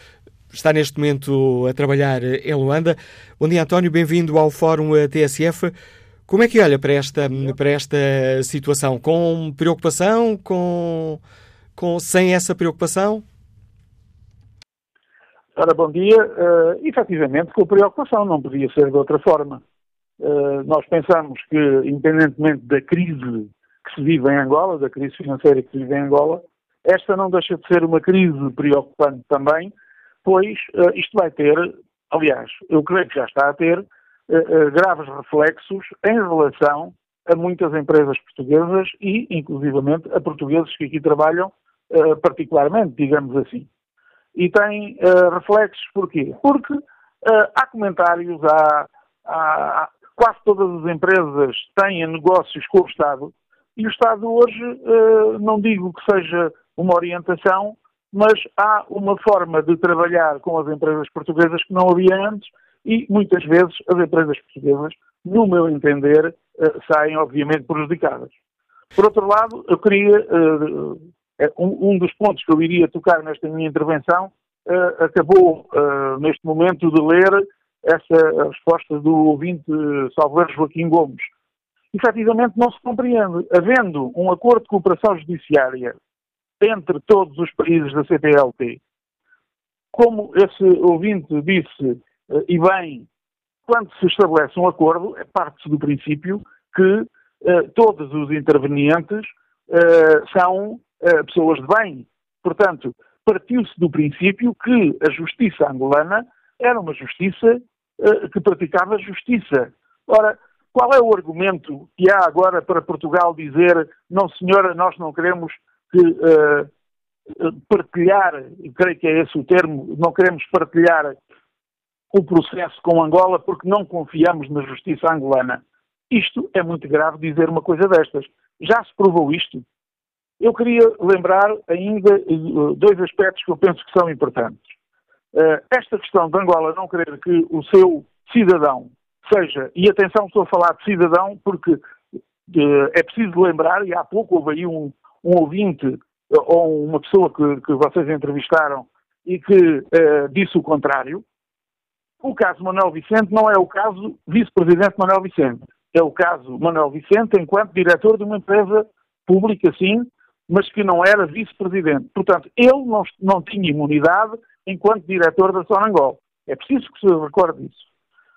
está neste momento a trabalhar em Luanda. Bom dia, António, bem-vindo ao Fórum TSF. Como é que olha para esta, para esta situação? Com preocupação? Com, com, sem essa preocupação? Ora, bom dia. Uh, efetivamente, com preocupação, não podia ser de outra forma. Uh, nós pensamos que, independentemente da crise que se vive em Angola, da crise financeira que se vive em Angola, esta não deixa de ser uma crise preocupante também, pois uh, isto vai ter, aliás, eu creio que já está a ter, uh, graves reflexos em relação a muitas empresas portuguesas e, inclusivamente, a portugueses que aqui trabalham particularmente, digamos assim. E tem reflexos porquê? Porque há comentários, há, há, quase todas as empresas têm negócios com o Estado e o Estado hoje, não digo que seja uma orientação, mas há uma forma de trabalhar com as empresas portuguesas que não havia antes e muitas vezes as empresas portuguesas, no meu entender, eh, saem obviamente prejudicadas. Por outro lado, eu queria, eh, um dos pontos que eu iria tocar nesta minha intervenção, eh, acabou neste momento de ler essa resposta do ouvinte Salveiro Joaquim Gomes. efetivamente não se compreende. Havendo um acordo de cooperação judiciária entre todos os países da CPLP, como esse ouvinte disse, eh, e bem, quando se estabelece um acordo, é parte-se do princípio que eh, todos os intervenientes eh, são pessoas de bem. Portanto, partiu-se do princípio que a justiça angolana era uma justiça que praticava justiça. Ora, qual é o argumento que há agora para Portugal dizer não senhora, nós não queremos uh, partilhar, creio que é esse o termo, não queremos partilhar o processo com Angola porque não confiamos na justiça angolana. Isto é muito grave dizer uma coisa destas. Já se provou isto. Eu queria lembrar ainda eh, dois aspectos que eu penso que são importantes. Uh, esta questão de Angola não querer que o seu cidadão seja, e atenção, estou a falar de cidadão porque é preciso lembrar, e há pouco houve aí um, um ouvinte ou uma pessoa que, que vocês entrevistaram e que uh, disse o contrário. O caso Manuel Vicente não é o caso vice-presidente Manuel Vicente. É o caso Manuel Vicente enquanto diretor de uma empresa pública, sim, mas que não era vice-presidente. Portanto, ele não, não tinha imunidade enquanto diretor da Sonangol. É preciso que se recorde disso.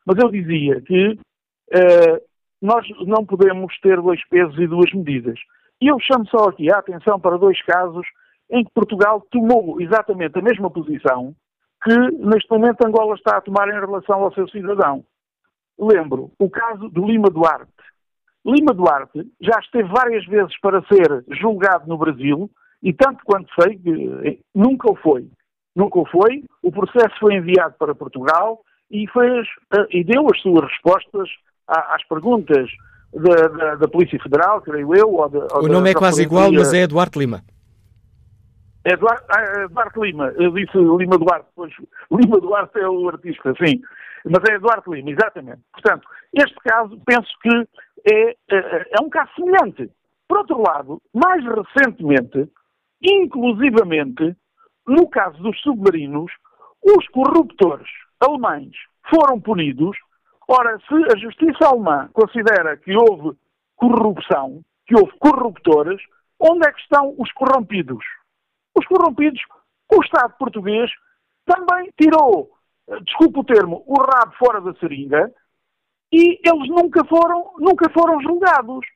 Mas eu dizia que uh, nós não podemos ter dois pesos e duas medidas. E eu chamo só aqui a atenção para dois casos em que Portugal tomou exatamente a mesma posição que neste momento Angola está a tomar em relação ao seu cidadão. Lembro o caso do Lima Duarte. Lima Duarte já esteve várias vezes para ser julgado no Brasil e tanto quanto sei, eh, nunca o foi. Nunca o foi. O processo foi enviado para Portugal e, fez, eh, e deu as suas respostas às perguntas da, da, da, Polícia Federal, creio eu. Ou de, ou o nome é quase igual, mas é Eduardo Lima. É Eduardo, ah, Eduardo Lima, eu disse Lima Duarte, pois [LAUGHS] Lima Duarte é o artista, sim, mas é Eduardo Lima, exatamente. Portanto, este caso penso que é, é, é um caso semelhante. Por outro lado, mais recentemente, inclusivamente, no caso dos submarinos, os corruptores alemães foram punidos Ora, se a justiça alemã considera que houve corrupção, que houve corruptores, onde é que estão os corrompidos? Os corrompidos, o Estado português também tirou, eh, desculpe o termo, o rabo fora da seringa e eles nunca foram, nunca foram julgados.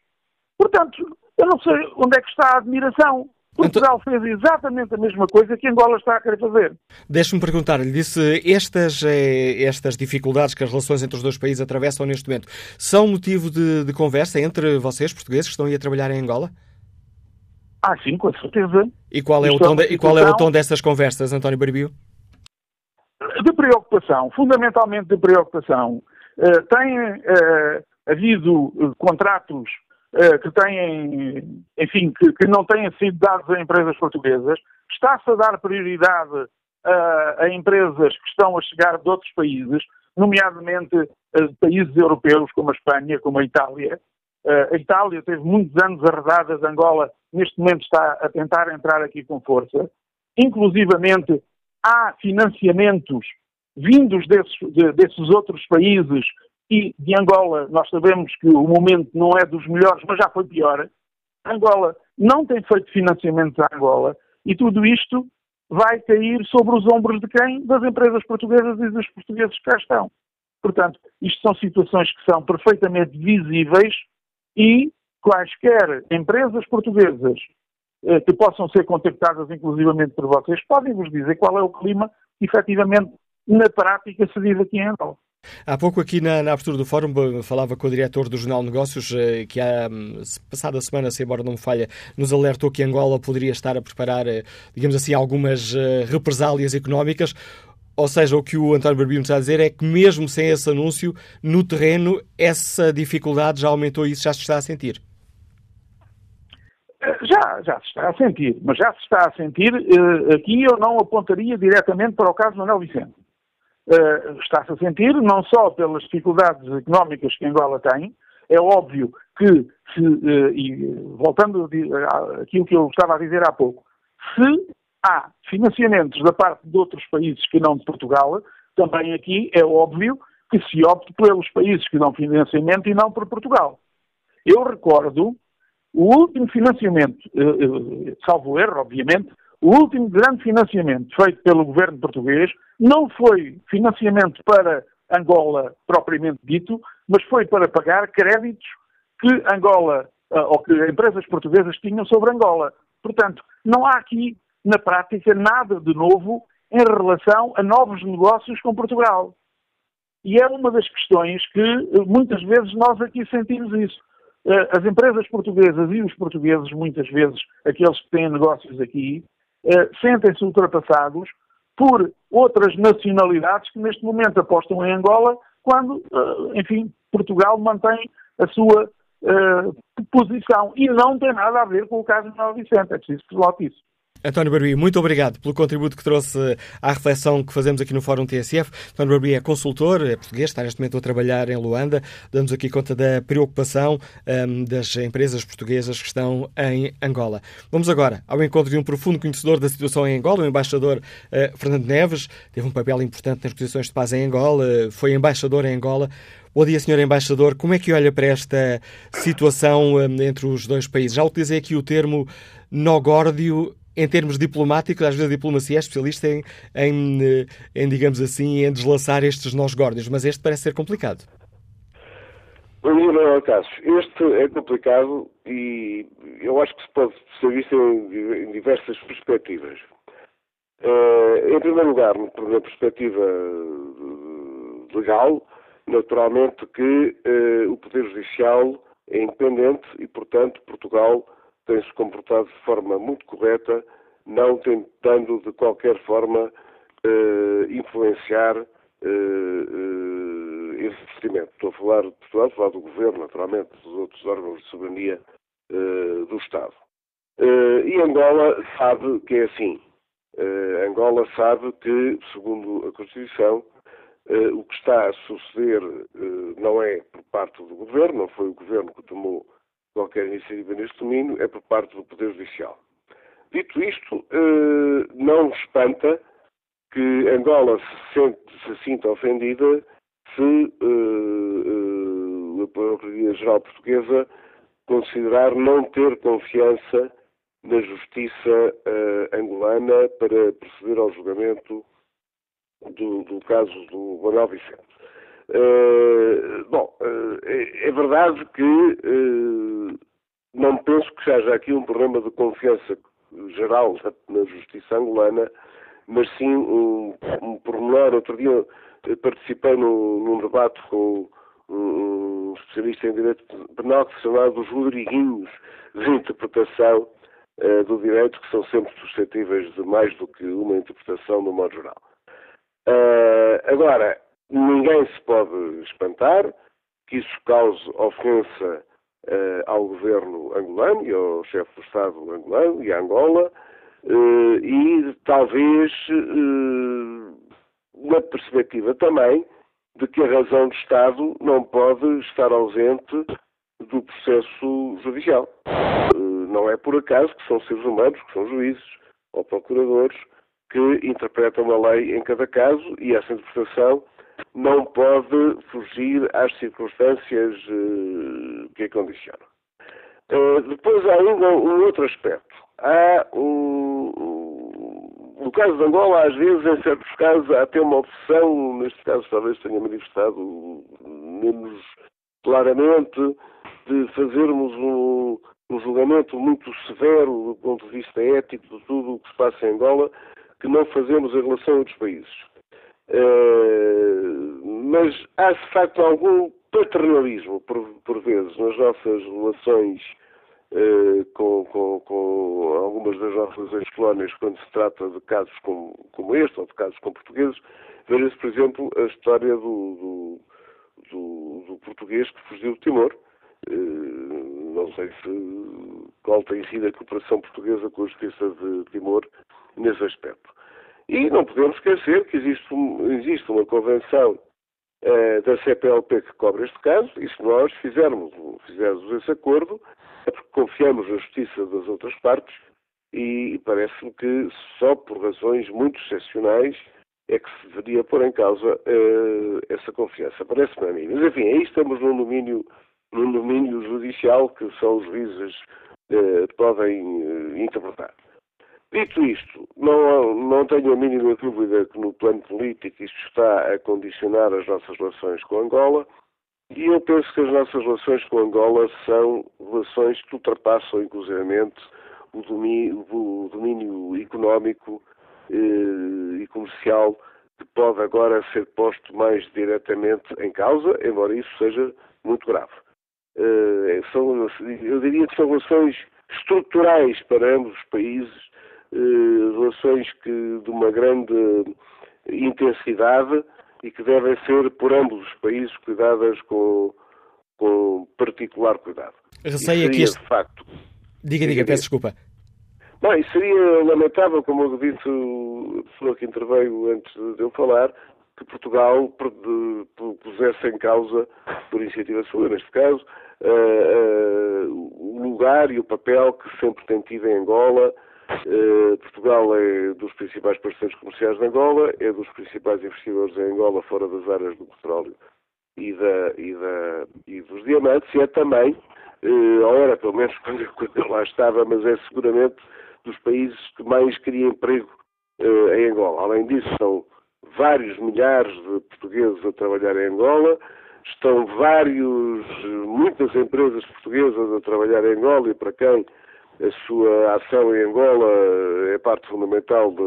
Portanto, eu não sei onde é que está a admiração. Portugal então... fez exatamente a mesma coisa que Angola está a querer fazer. Deixe-me perguntar-lhe, disse estas, eh, estas dificuldades que as relações entre os dois países atravessam neste momento são motivo de, de conversa entre vocês, portugueses, que estão aí a trabalhar em Angola? Ah, sim, com certeza. E qual é, o tom, de, e qual é o tom dessas conversas, António Barbio? De preocupação, fundamentalmente de preocupação. Uh, tem uh, havido uh, contratos que têm, enfim, que, que, não têm sido dados a empresas portuguesas. Está-se a dar prioridade a, a, empresas que estão a chegar de outros países, nomeadamente uh, países europeus como a Espanha, como a Itália. Uh, a Itália teve muitos anos arredadas, Angola neste momento está a tentar entrar aqui com força. Inclusivamente há financiamentos vindos desses, de, desses outros países e de Angola, nós sabemos que o momento não é dos melhores, mas já foi pior. Angola não tem feito financiamentos a Angola e tudo isto vai cair sobre os ombros de quem? Das empresas portuguesas e dos portugueses que cá estão. Portanto, isto são situações que são perfeitamente visíveis e quaisquer empresas portuguesas eh, que possam ser contactadas inclusivamente por vocês podem vos dizer qual é o clima que efetivamente na prática se vive aqui em Angola. Há pouco aqui na, na, abertura do fórum falava com o diretor do Jornal Negócios eh, que há hum, passada semana, se embora não me falha, nos alertou que Angola poderia estar a preparar, eh, digamos assim, algumas eh, represálias económicas. Ou seja, o que o António Barbinho está a dizer é que mesmo sem esse anúncio, no terreno, essa dificuldade já aumentou e isso já se está a sentir. Já, já se está a sentir, mas já se está a sentir. Aqui eu não apontaria diretamente para o caso Manuel Vicente uh, está-se a sentir, não só pelas dificuldades económicas que Angola tem, é óbvio que, se, uh, e voltando àquilo que eu estava a dizer há pouco, se há financiamentos da parte de outros países que não de Portugal, também aqui é óbvio que se opte pelos países que dão financiamento e não por Portugal. Eu recordo o último financiamento, salvo erro, obviamente, o último grande financiamento feito pelo governo português não foi financiamento para Angola propriamente dito, mas foi para pagar créditos que Angola ou que empresas portuguesas tinham sobre Angola. Portanto, não há aqui, na prática, nada de novo em relação a novos negócios com Portugal. E é uma das questões que muitas vezes nós aqui sentimos isso. Eh, as empresas portuguesas e os portugueses, muitas vezes, aqueles que têm negócios aqui, eh, sentem-se ultrapassados por outras nacionalidades que neste momento apostam em Angola, quando, eh, enfim, Portugal mantém a sua posição. E não tem nada a ver com o caso de Nova Vicente, é preciso que se isso. António Barbi, muito obrigado pelo contributo que trouxe à reflexão que fazemos aqui no Fórum TSF. António Barbi é consultor, é português, está neste momento a trabalhar em Luanda. Damos aqui conta da preocupação um, das empresas portuguesas que estão em Angola. Vamos agora ao encontro de um profundo conhecedor da situação em Angola, o embaixador uh, Fernando Neves. Teve um papel importante nas posições de paz em Angola, foi embaixador em Angola. Bom dia, Sr. Embaixador. Como é que olha para esta situação um, entre os dois países? Já utilizei aqui o termo nogórdio em termos diplomáticos, às vezes a diplomacia é especialista em, em, em digamos assim, em deslaçar estes nós górdios, mas este parece ser complicado. Bom dia, Manuel Cássio. Este é complicado e eu acho que se pode ser visto em, em diversas perspectivas. Uh, em primeiro lugar, na perspectiva legal, naturalmente que uh, o Poder Judicial é independente e, portanto, Portugal tem-se comportado de forma muito correta, não tentando de qualquer forma uh, influenciar uh, uh, esse procedimento. Estou a falar de Portugal, a falar do Governo, naturalmente, dos outros órgãos de soberania do Estado. e Angola sabe que é assim. Angola sabe que, segundo a Constituição, o que está a suceder não é por parte do Governo, não foi o Governo que tomou qualquer iniciativa neste domínio é por parte do Poder Judicial. Dito isto, eh, não espanta que Angola se, sente, se sinta ofendida se uh, uh, a Procuradoria-Geral Portuguesa considerar não ter confiança na justiça angolana para proceder ao julgamento do, do caso do Manuel Vicente. Uh, bom, uh, é, é, verdade que uh, não penso que haja aqui um problema de confiança geral na justiça angolana, mas sim um, um pormenor. Outro dia participei num, num debate com um, especialista em direito penal que se chamava os Rodriguinhos de interpretação do direito, que são sempre suscetíveis de mais do que uma interpretação no modo geral. agora, Ninguém se pode espantar que isso cause ofensa uh, ao governo angolano e ao chefe do Estado angolano e a Angola uh, e talvez na perspectiva também de que a razão de Estado não pode estar ausente do processo judicial. Não é por acaso que são seres humanos, que são juízes ou procuradores, que interpretam a lei em cada caso e essa interpretação não pode fugir às circunstâncias uh, que a condicionam. Uh, depois há ainda um outro aspecto. Há um, no caso de Angola, às vezes, em certos casos, há até uma opção, neste caso talvez tenha manifestado menos claramente, de fazermos um, um julgamento muito severo do ponto de vista ético de tudo o que se passa em Angola, que não fazemos em relação a outros países. Eh, mas há de facto algum paternalismo, por, por vezes, nas nossas relações uh, com, com, com, algumas das nossas ex-colónias, quando se trata de casos como, como, este, ou de casos com portugueses. Veja-se, por exemplo, a história do, do, do, do português que fugiu de Timor. Uh, não sei se qual tem sido a cooperação portuguesa com a justiça de Timor nesse aspecto. E não podemos esquecer que existe, existe uma convenção uh, da CPLP que cobre este caso, e se nós fizermos, fizermos esse acordo, é porque confiamos na justiça das outras partes e, parece-me que só por razões muito excepcionais é que se deveria pôr em causa uh, essa confiança. Parece-me a mim. Mas, enfim, aí estamos num domínio num domínio judicial que só os juízes eh, podem eh, interpretar. Dito isto, não, não tenho a mínima dúvida que no plano político isto está a condicionar as nossas relações com Angola e eu penso que as nossas relações com Angola são relações que ultrapassam inclusivamente o domínio, o domínio económico eh, e comercial que pode agora ser posto mais diretamente em causa, embora isso seja muito grave. Eh, são, eu diria que são relações estruturais para ambos os países, relações que, de uma grande intensidade e que devem ser, por ambos os países, cuidadas com, com particular cuidado. Receia que este... De facto, diga, diga, peço desculpa. Não, isso seria lamentável, como eu disse a pessoa que interveio antes de eu falar, que Portugal pusesse em causa, por iniciativa sua, neste caso, uh, uh, o lugar e o papel que sempre tem tido em Angola. Uh, Portugal é dos principais parceiros comerciais de Angola, é dos principais investidores em Angola fora das áreas do petróleo e, da, e, da, e dos diamantes, e é também, ou era pelo menos [LAUGHS] quando, quando eu lá estava, mas é seguramente dos países que mais cria emprego em Angola. Além disso, são vários milhares de portugueses a trabalhar em Angola, estão vários, muitas empresas portuguesas a trabalhar em Angola e para quem a sua ação em Angola é parte fundamental, de,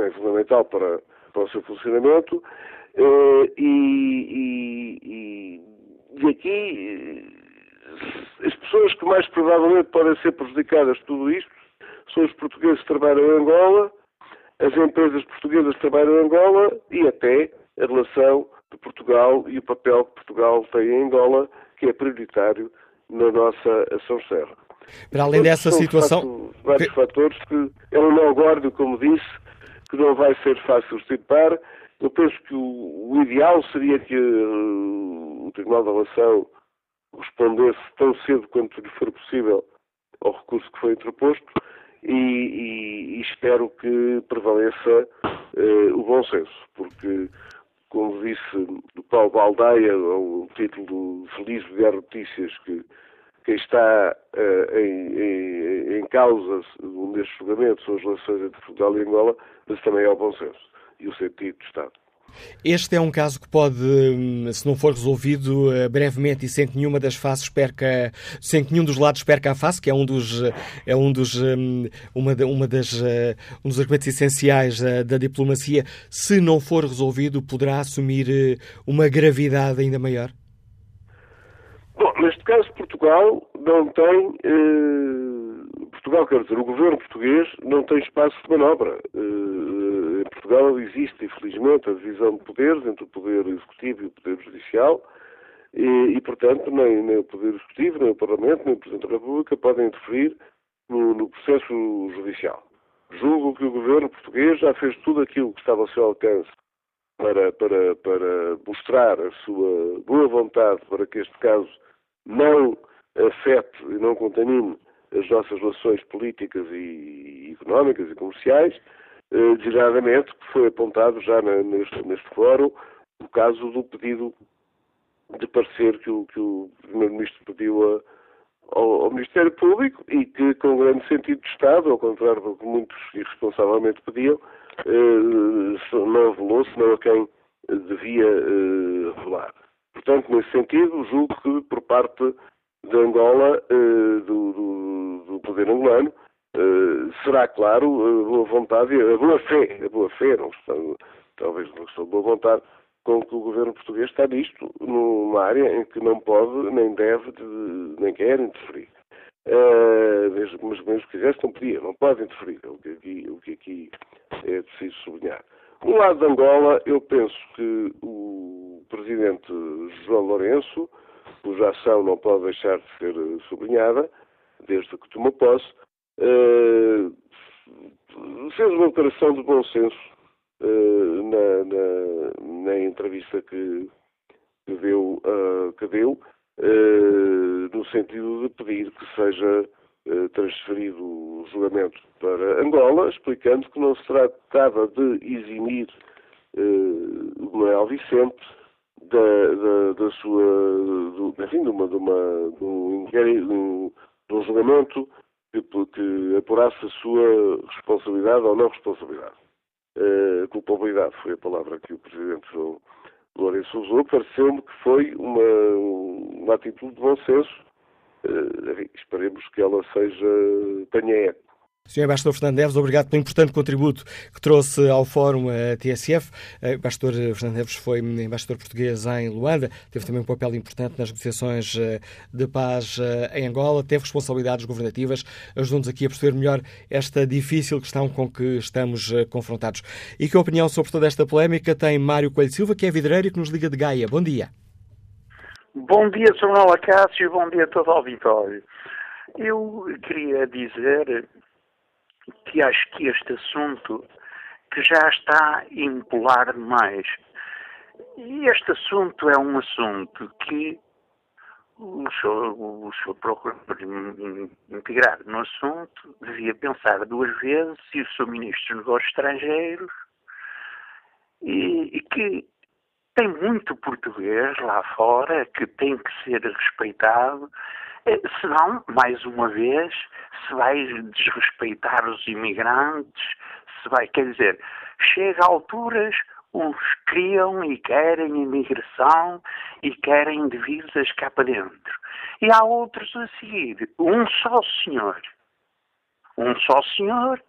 é fundamental para, para o seu funcionamento. Eh, e, e, e aqui as pessoas que mais provavelmente podem ser prejudicadas de tudo isto são os portugueses que trabalham em Angola, as empresas portuguesas que trabalham em Angola e até a relação de Portugal e o papel que Portugal tem em Angola, que é prioritário na nossa ação serra. Para além dessa situação. vários fatores que é um guardo, como disse, que não vai ser fácil extirpar. Eu penso que o, o ideal seria que uh, o Tribunal da Relação respondesse tão cedo quanto lhe for possível ao recurso que foi interposto e, e, e espero que prevaleça uh, o bom senso, porque como disse do Paulo Baldaia, o título Feliz Diário Notícias, que quem está uh, em, em, em, causa neste julgamento são as relações entre Portugal e Angola, mas também é o bom senso e o sentido do Estado. Este é um caso que pode, hum, se não for resolvido eh, brevemente e sem que nenhuma das faces perca, sem que nenhum dos lados perca a face, que é um dos, é um dos, hum, uma, uma das, eh, um dos argumentos essenciais da, da diplomacia, se não for resolvido, poderá assumir eh, uma gravidade ainda maior? Bom, neste caso, Portugal não tem. Eh, Portugal, quer dizer, o governo português não tem espaço de manobra. Eh, Portugal existe, infelizmente, a divisão de poderes entre o poder executivo e o poder judicial. E, e portanto, nem, nem, o Poder Executivo, nem o Parlamento, nem o Presidente da República podem interferir no, no processo judicial. Julgo que o governo português já fez tudo aquilo que estava ao seu alcance para, para, para mostrar a sua boa vontade para que este caso não afete e não contamine as nossas relações políticas e, económicas e comerciais, eh, designadamente, que foi apontado já na, neste, neste fórum o caso do pedido de parecer que o, que o Primeiro-Ministro pediu a, ao, ao, Ministério Público e que, com grande sentido de Estado, ao contrário do que muitos irresponsavelmente pediam, eh, não revelou, senão a quem devia eh, revelar. Portanto, nesse sentido, julgo que por parte de Angola, eh, do, do, do, poder angolano, eh, será, claro, a boa vontade, a boa fé, a boa fé, não questão, talvez uma questão de boa vontade, com que o governo português está nisto, numa área em que não pode, nem deve, nem quer interferir. Uh, mesmo, mas mesmo que quisesse, não podia, não pode interferir, é o que aqui, o que aqui é preciso sublinhar. No lado de Angola, eu penso que o presidente João Lourenço, cuja ação não pode deixar de ser sublinhada, desde que tomou posse, uh, fez uma declaração de bom senso uh, na, na, na, entrevista que, que deu, uh, que deu no sentido de pedir que seja transferido o julgamento para Angola, explicando que não se tratava de eximir uh, Manuel Vicente da, da, da sua, do, enfim, de, uma, de, uma, um, de um julgamento que, que apurasse a sua responsabilidade ou não responsabilidade. Uh, culpabilidade foi a palavra que o Presidente Lourenço usou. Pareceu-me que foi uma, uma atitude de bom senso. Uh, esperemos que ela seja, tenha eco. Sr. Embaixador Fernando Neves, obrigado pelo importante contributo que trouxe ao Fórum a TSF. O embaixador Fernando Neves foi embaixador português em Luanda, teve também um papel importante nas negociações eh, de paz eh, em Angola, teve responsabilidades governativas, ajudou-nos aqui a perceber melhor esta difícil questão com que estamos eh, confrontados. E que opinião sobre toda esta polémica tem Mário Coelho Silva, que é vidreiro e que nos liga de Gaia. Bom dia. Bom dia, Sr. Acácio, bom dia a todo o auditório. Eu queria dizer que acho que este assunto que já está a impolar demais. E este assunto é um assunto que o senhor, o senhor procurador integrado no assunto devia pensar duas vezes e o seu ministro dos Negócios Estrangeiros e, e que tem muito português lá fora que tem que ser respeitado eh, senão, mais uma vez, se vai desrespeitar os imigrantes, se vai, quer dizer, chega a alturas, uns criam e querem imigração e querem divisas cá para dentro. E há outros a seguir, um só senhor. Um só senhor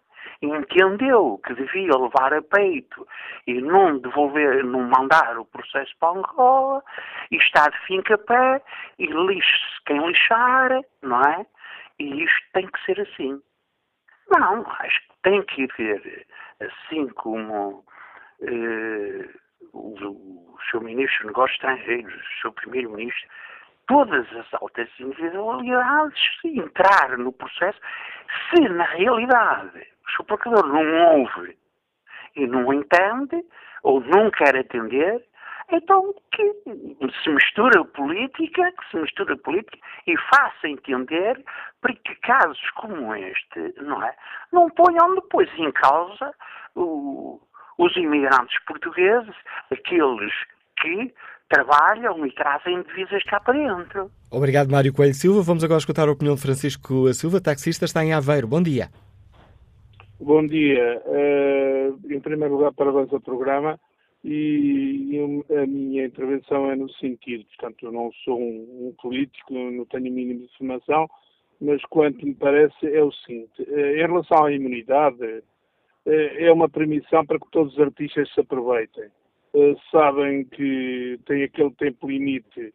entendeu que devia levar a peito e não devolver, não mandar o processo para Angola e está de finca pé e lixe-se quem lixar, não é? E isto tem que ser assim. Não, acho que tem que haver, assim como eh, o, o seu Ministro dos Negócios Estrangeiros, o seu Primeiro-Ministro, todas as altas individualidades entrar no processo se na realidade o procurador não ouve e não entende, ou não quer atender, então que se mistura política, que se mistura política e faça entender para que casos como este, não é, não ponham depois em causa o, os imigrantes portugueses, aqueles que trabalham e trazem divisas cá para dentro. Obrigado, Mário Coelho Silva. Vamos agora escutar a opinião de Francisco Silva, taxista, está em Aveiro. Bom dia. Bom dia. Uh, em primeiro lugar, parabéns ao programa e, e, a minha intervenção é no sentido, portanto, eu não sou um, um político, não tenho o mínimo de formação, mas quanto me parece é o seguinte, uh, em relação à imunidade, uh, é uma permissão para que todos os artistas se aproveitem. Sabem que tem aquele tempo limite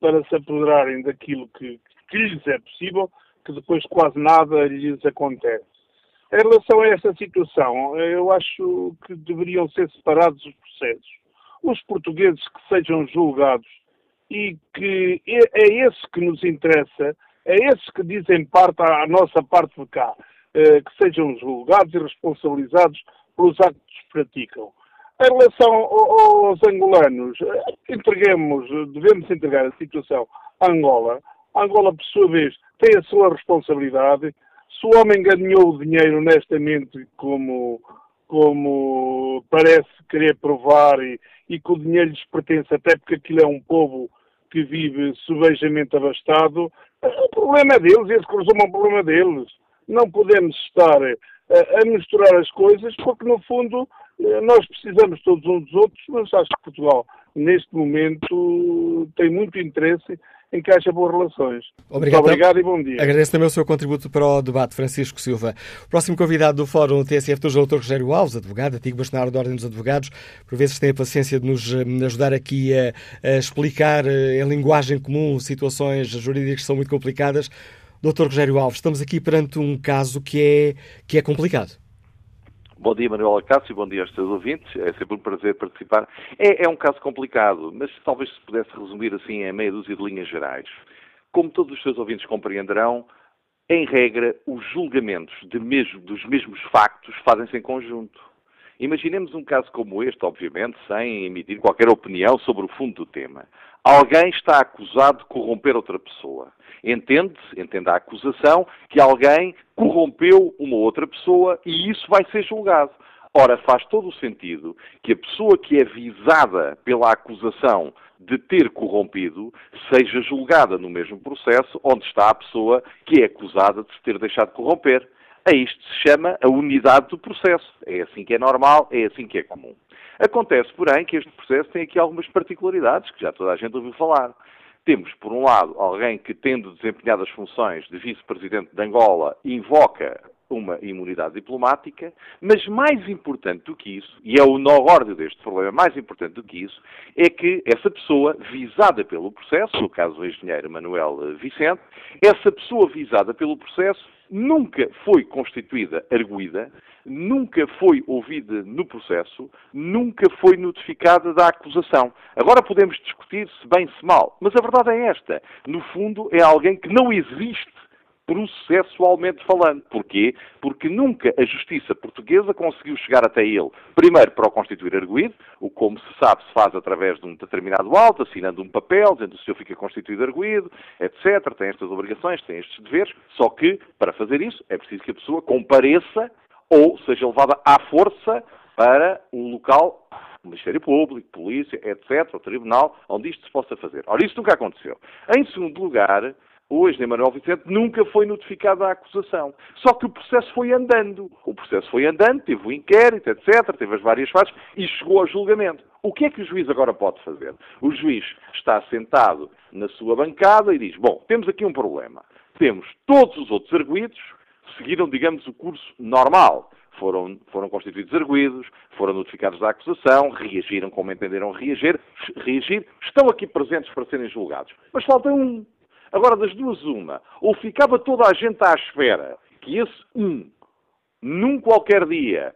para se apoderarem daquilo que, que lhes é possível, que depois quase nada lhes acontece. Em relação a esta situação, eu acho que deveriam ser separados os processos. Os portugueses que sejam julgados e que é, esse que nos interessa, é esse que dizem parte à nossa parte de cá, eh, que sejam julgados e responsabilizados pelos actos que praticam. Em relação aos angolanos, eh, entreguemos, devemos entregar a situação à Angola. A Angola, por sua vez, tem a sua responsabilidade se o homem ganhou o dinheiro honestamente como, como parece querer provar e, e que o dinheiro lhes pertence, até porque aquilo é um povo que vive subejamente abastado, o problema é deles, esse consumo é um problema deles. Não podemos estar a, a misturar as coisas porque, no fundo, eh, nós precisamos todos uns dos outros, mas acho que Portugal, neste momento, tem muito interesse em que haja boas relações. Obrigado, Muito obrigado e bom dia. Agradeço também o seu contributo para o debate, Francisco Silva. O próximo convidado do Fórum TSF é o Dr. Rogério Alves, advogado, antigo bastonário da Ordem dos Advogados. Por vezes tem a paciência de nos eh, ajudar aqui a, a explicar eh, em linguagem comum situações jurídicas que são muito complicadas. Dr. Rogério Alves, estamos aqui perante um caso que é, que é complicado. Bom dia, Manuel Acácio, bom dia aos seus ouvintes. É sempre um prazer participar. É, é, um caso complicado, mas talvez se pudesse resumir assim em meia dúzia de linhas gerais. Como todos os seus ouvintes compreenderão, em regra, os julgamentos mesmo, dos mesmos factos fazem-se em conjunto. Imaginemos um caso como este, obviamente, sem emitir qualquer opinião sobre o fundo do tema. Alguém está acusado de corromper outra pessoa. Entende-se, entende a acusação, que alguém corrompeu uma outra pessoa e isso vai ser julgado. Ora, faz todo o sentido que a pessoa que é visada pela acusação de ter corrompido seja julgada no mesmo processo onde está a pessoa que é acusada de se ter deixado corromper. A isto se chama a unidade do processo. É assim que é normal, é assim que é comum. Acontece, porém, que este processo tem aqui algumas particularidades que já toda a gente ouviu falar. Temos, por um lado, alguém que, tendo desempenhado as funções de vice-presidente de Angola, invoca uma imunidade diplomática, mas mais importante do que isso, e é o nó órdio deste problema, mais importante do que isso, é que essa pessoa visada pelo processo, no caso o engenheiro Manuel Vicente, essa pessoa visada pelo processo nunca foi constituída arguída, nunca foi ouvida no processo, nunca foi notificada da acusação. Agora podemos discutir se bem se mal, mas a verdade é esta. No fundo, é alguém que não existe processualmente falando. Porquê? Porque nunca a justiça portuguesa conseguiu chegar até ele, primeiro para o constituir arguído, o como se sabe se faz através de um determinado auto, assinando um papel, dizendo que o senhor fica constituído arguído, etc. Tem estas obrigações, tem estes deveres, só que, para fazer isso, é preciso que a pessoa compareça ou seja levada à força para um local Ministério Público, Polícia, etc., o Tribunal, onde isto se possa fazer. Ora, isso nunca aconteceu. Em segundo lugar, hoje, Emanuel Vicente nunca foi notificado a acusação. Só que o processo foi andando. O processo foi andando, teve o inquérito, etc., teve as várias fases e chegou ao julgamento. O que é que o juiz agora pode fazer? O juiz está sentado na sua bancada e diz: Bom, temos aqui um problema. Temos todos os outros arguídos, seguiram, digamos, o curso normal. Foram, foram constituídos arguídos, foram notificados da acusação, reagiram como entenderam reagir, reagir, estão aqui presentes para serem julgados. Mas falta um. Agora, das duas, uma. Ou ficava toda a gente à espera que esse um, num qualquer dia,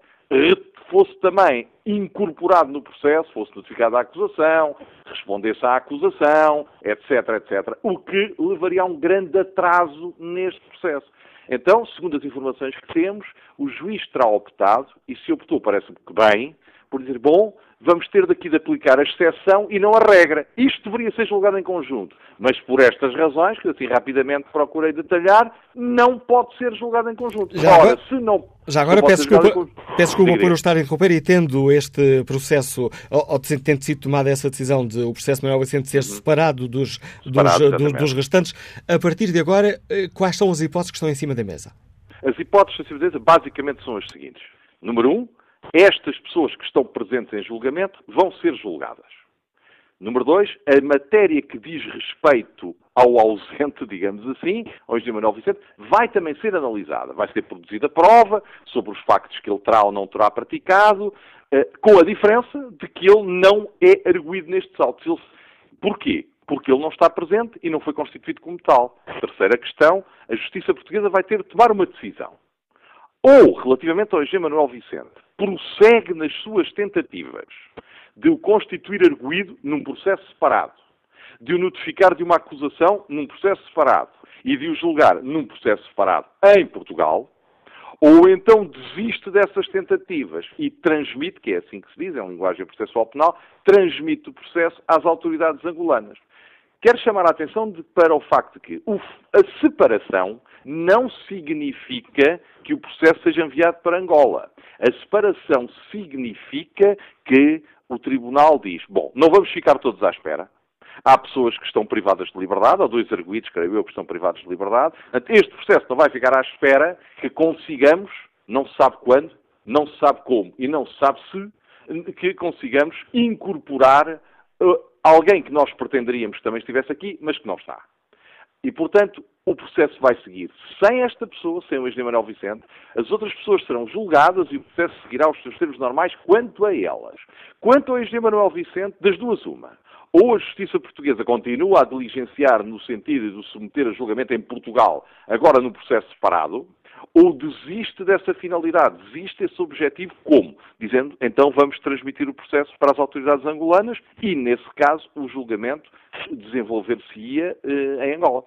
fosse também incorporado no processo, fosse notificado à acusação, respondesse à acusação, etc, etc. O que levaria a um grande atraso neste processo. Então, segundo as informações que temos, o juiz terá optado, e se optou, parece-me que bem, por dizer, bom, vamos ter daqui de aplicar a exceção e não a regra. Isto deveria ser julgado em conjunto. Mas por estas razões, que assim rapidamente procurei detalhar, não pode ser julgado em conjunto. Já Ora, agora, se não. Já agora peço desculpa, peço desculpa por eu estar a interromper e tendo este processo, ou, ou tendo sido tomada essa decisão de o processo Manuel Vicente ser uhum. separado dos, separado, dos, dos, dos restantes, a partir de agora, eh, quais são as hipóteses que estão em cima da mesa? As hipóteses, de certeza, basicamente são as seguintes. Número um, estas pessoas que estão presentes em julgamento vão ser julgadas. Número dois, a matéria que diz respeito ao ausente, digamos assim, ao engenheiro Manuel Vicente, vai também ser analisada. Vai ser produzida prova sobre os factos que ele terá ou não terá praticado, eh, com a diferença de que ele não é arguído nestes autos. Porquê? Porque ele não está presente e não foi constituído como tal. Terceira questão, a Justiça Portuguesa vai ter de tomar uma decisão. Ou, relativamente ao engenheiro Manuel Vicente, prossegue nas suas tentativas de o constituir arguído num processo separado, de o notificar de uma acusação num processo separado e de o julgar num processo separado em Portugal, ou então desiste dessas tentativas e transmite, que é assim que se diz, é linguagem processual penal, transmite o processo às autoridades angolanas. Quero chamar a atenção de, para o facto de que a separação não significa que o processo seja enviado para Angola. A separação significa que o Tribunal diz: bom, não vamos ficar todos à espera. Há pessoas que estão privadas de liberdade, há dois arguídos, creio eu, que estão privados de liberdade. Este processo não vai ficar à espera que consigamos, não se sabe quando, não se sabe como e não se sabe se, que consigamos incorporar uh, alguém que nós pretenderíamos que também estivesse aqui, mas que não está. E, portanto, o processo vai seguir. Sem esta pessoa, sem o engenheiro Manuel Vicente, as outras pessoas serão julgadas e o processo seguirá os seus termos normais quanto a elas. Quanto ao engenheiro Manuel Vicente, das duas uma. Ou a justiça portuguesa continua a diligenciar no sentido de o submeter a julgamento em Portugal, agora no processo separado, ou desiste dessa finalidade, desiste desse objetivo, como? Dizendo, então vamos transmitir o processo para as autoridades angolanas e, nesse caso, o julgamento desenvolver-se-ia eh, em Angola.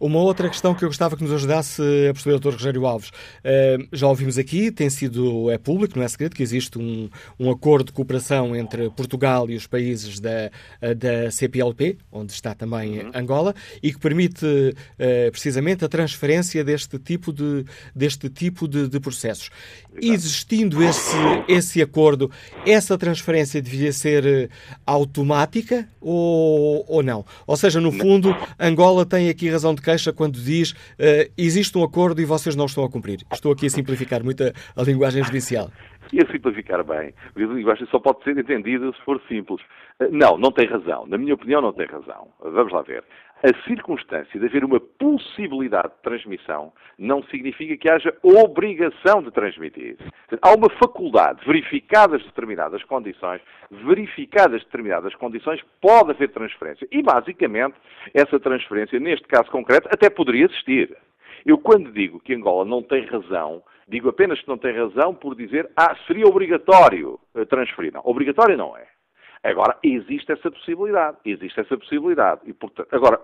Uma outra questão que eu gostava que nos ajudasse a perceber, Dr. Rogério Alves. Uh, já ouvimos aqui, tem sido, é público, não é segredo, que existe um, um acordo de cooperação entre Portugal e os países da, da CPLP, onde está também uhum. Angola, e que permite uh, precisamente a transferência deste tipo de, deste tipo de, de processos. Exato. Existindo esse, esse acordo, essa transferência devia ser automática ou, ou não? Ou seja, no fundo, Angola tem aqui razão de queixa quando diz uh, existe um acordo e vocês não estão a cumprir. Estou aqui a simplificar muito a, a linguagem judicial. E a simplificar bem. A linguagem só pode ser entendida se for simples. Uh, não, não tem razão. Na minha opinião, não tem razão. Vamos lá ver a circunstância de haver uma possibilidade de transmissão não significa que haja obrigação de transmitir. Há uma faculdade, verificadas determinadas condições, verificadas determinadas condições, pode haver transferência. E, basicamente, essa transferência, neste caso concreto, até poderia existir. Eu, quando digo que Angola não tem razão, digo apenas que não tem razão por dizer, ah, seria obrigatório transferir. Não, obrigatório não é. Agora, existe essa possibilidade. Existe essa possibilidade. E, portanto, agora,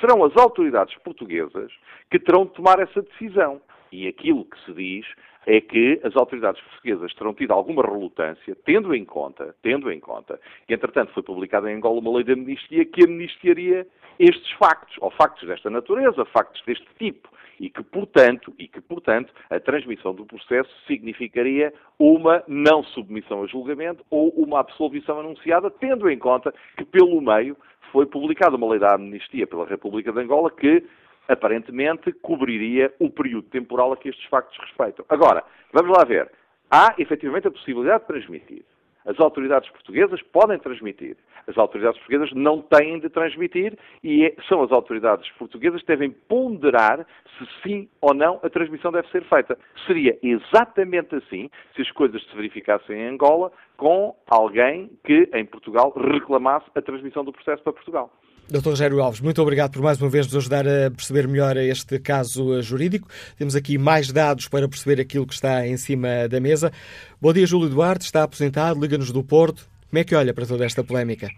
serão as autoridades portuguesas que terão de tomar essa decisão. E aquilo que se diz é que as autoridades portuguesas terão tido alguma relutância, tendo em conta, tendo em conta, que entretanto foi publicada em Angola uma lei de amnistia que amnistiaria estes factos, ou factos desta natureza, factos deste tipo, e que, portanto, e que, portanto, a transmissão do processo significaria uma não submissão a julgamento ou uma absolvição anunciada, tendo em conta que, pelo meio, foi publicada uma lei da amnistia pela República de Angola que aparentemente cobriria o período temporal a que estes factos respeitam. Agora, vamos lá ver. Há efetivamente a possibilidade de transmitir. As autoridades portuguesas podem transmitir. As autoridades portuguesas não têm de transmitir e é, são as autoridades portuguesas que devem ponderar se sim ou não a transmissão deve ser feita. Seria exatamente assim se as coisas se verificassem em Angola com alguém que em Portugal reclamasse a transmissão do processo para Portugal. Dr. Rogério Alves, muito obrigado por mais uma vez nos ajudar a perceber melhor este caso jurídico. Temos aqui mais dados para perceber aquilo que está em cima da mesa. Bom dia, Júlio Duarte, está aposentado, liga-nos do Porto. Como é que olha para toda esta polémica?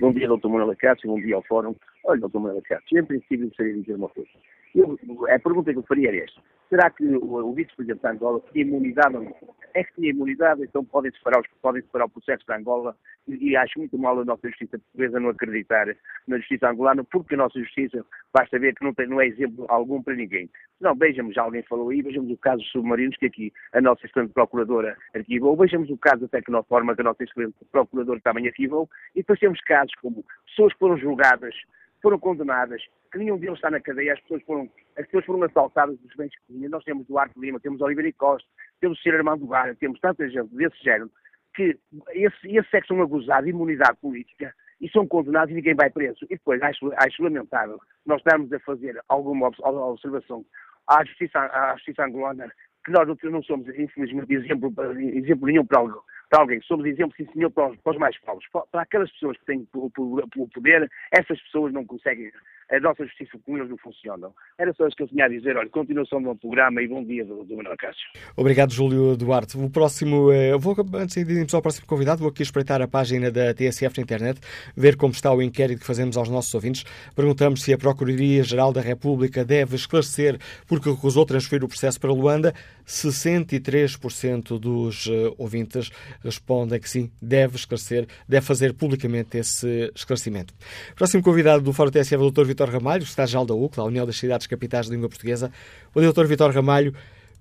Bom dia, Dr. Manuel Cássio, bom dia ao Fórum. Olha, Dr. Manuel Cássio, em princípio gostaria de dizer uma coisa. Eu, a pergunta que eu faria era esta. Será que o, o vice-presidente da Angola tinha imunidade ou não? É que tinha imunidade, então podem separar, os, podem separar o processo da Angola e, e acho muito mal a nossa justiça portuguesa não acreditar na justiça angolana, porque a nossa justiça, basta ver que não, tem, não é exemplo algum para ninguém. Não, vejamos, alguém falou aí, vejamos o caso dos submarinos que aqui a nossa excelente procuradora arquivou, vejamos o caso da Tecnoforma que a nossa excelente procuradora também arquivou, e depois temos casos como pessoas que foram julgadas foram condenadas, que nenhum deles está na cadeia, as pessoas foram, as pessoas foram assaltadas dos bens que tinham. Nós temos Duarte Lima, temos Oliveira e Costa, temos Sr. Armando Gara, temos tanta gente desse género, que esse, esse é que são acusados de imunidade política e são condenados e ninguém vai preso. E depois acho, acho lamentável nós estarmos a fazer alguma observação à justiça, à justiça angolana, que nós não somos, infelizmente, exemplo, exemplo nenhum para, para alguém. Somos exemplo, sim senhor, para os, para os mais pobres. Para aquelas pessoas que têm o poder, essas pessoas não conseguem a nossa justiça com eles não funcionam. Era só isso que eu tinha a dizer. Olha, continuação do meu programa e bom dia do, do Manuel Cássio. Obrigado, Júlio Duarte. O próximo, eh, vou, antes de irmos ao próximo convidado, vou aqui espreitar a página da TSF na internet, ver como está o inquérito que fazemos aos nossos ouvintes. Perguntamos se a Procuradoria-Geral da República deve esclarecer porque recusou transferir o processo para Luanda. 63% dos uh, ouvintes respondem que sim, deve esclarecer, deve fazer publicamente esse esclarecimento. Próximo convidado do Fórum TSF é o Dr. Vitor Ramalho, estágio da UCLA, a União das Cidades Capitais da Língua Portuguesa. O Dr. Vitor Ramalho,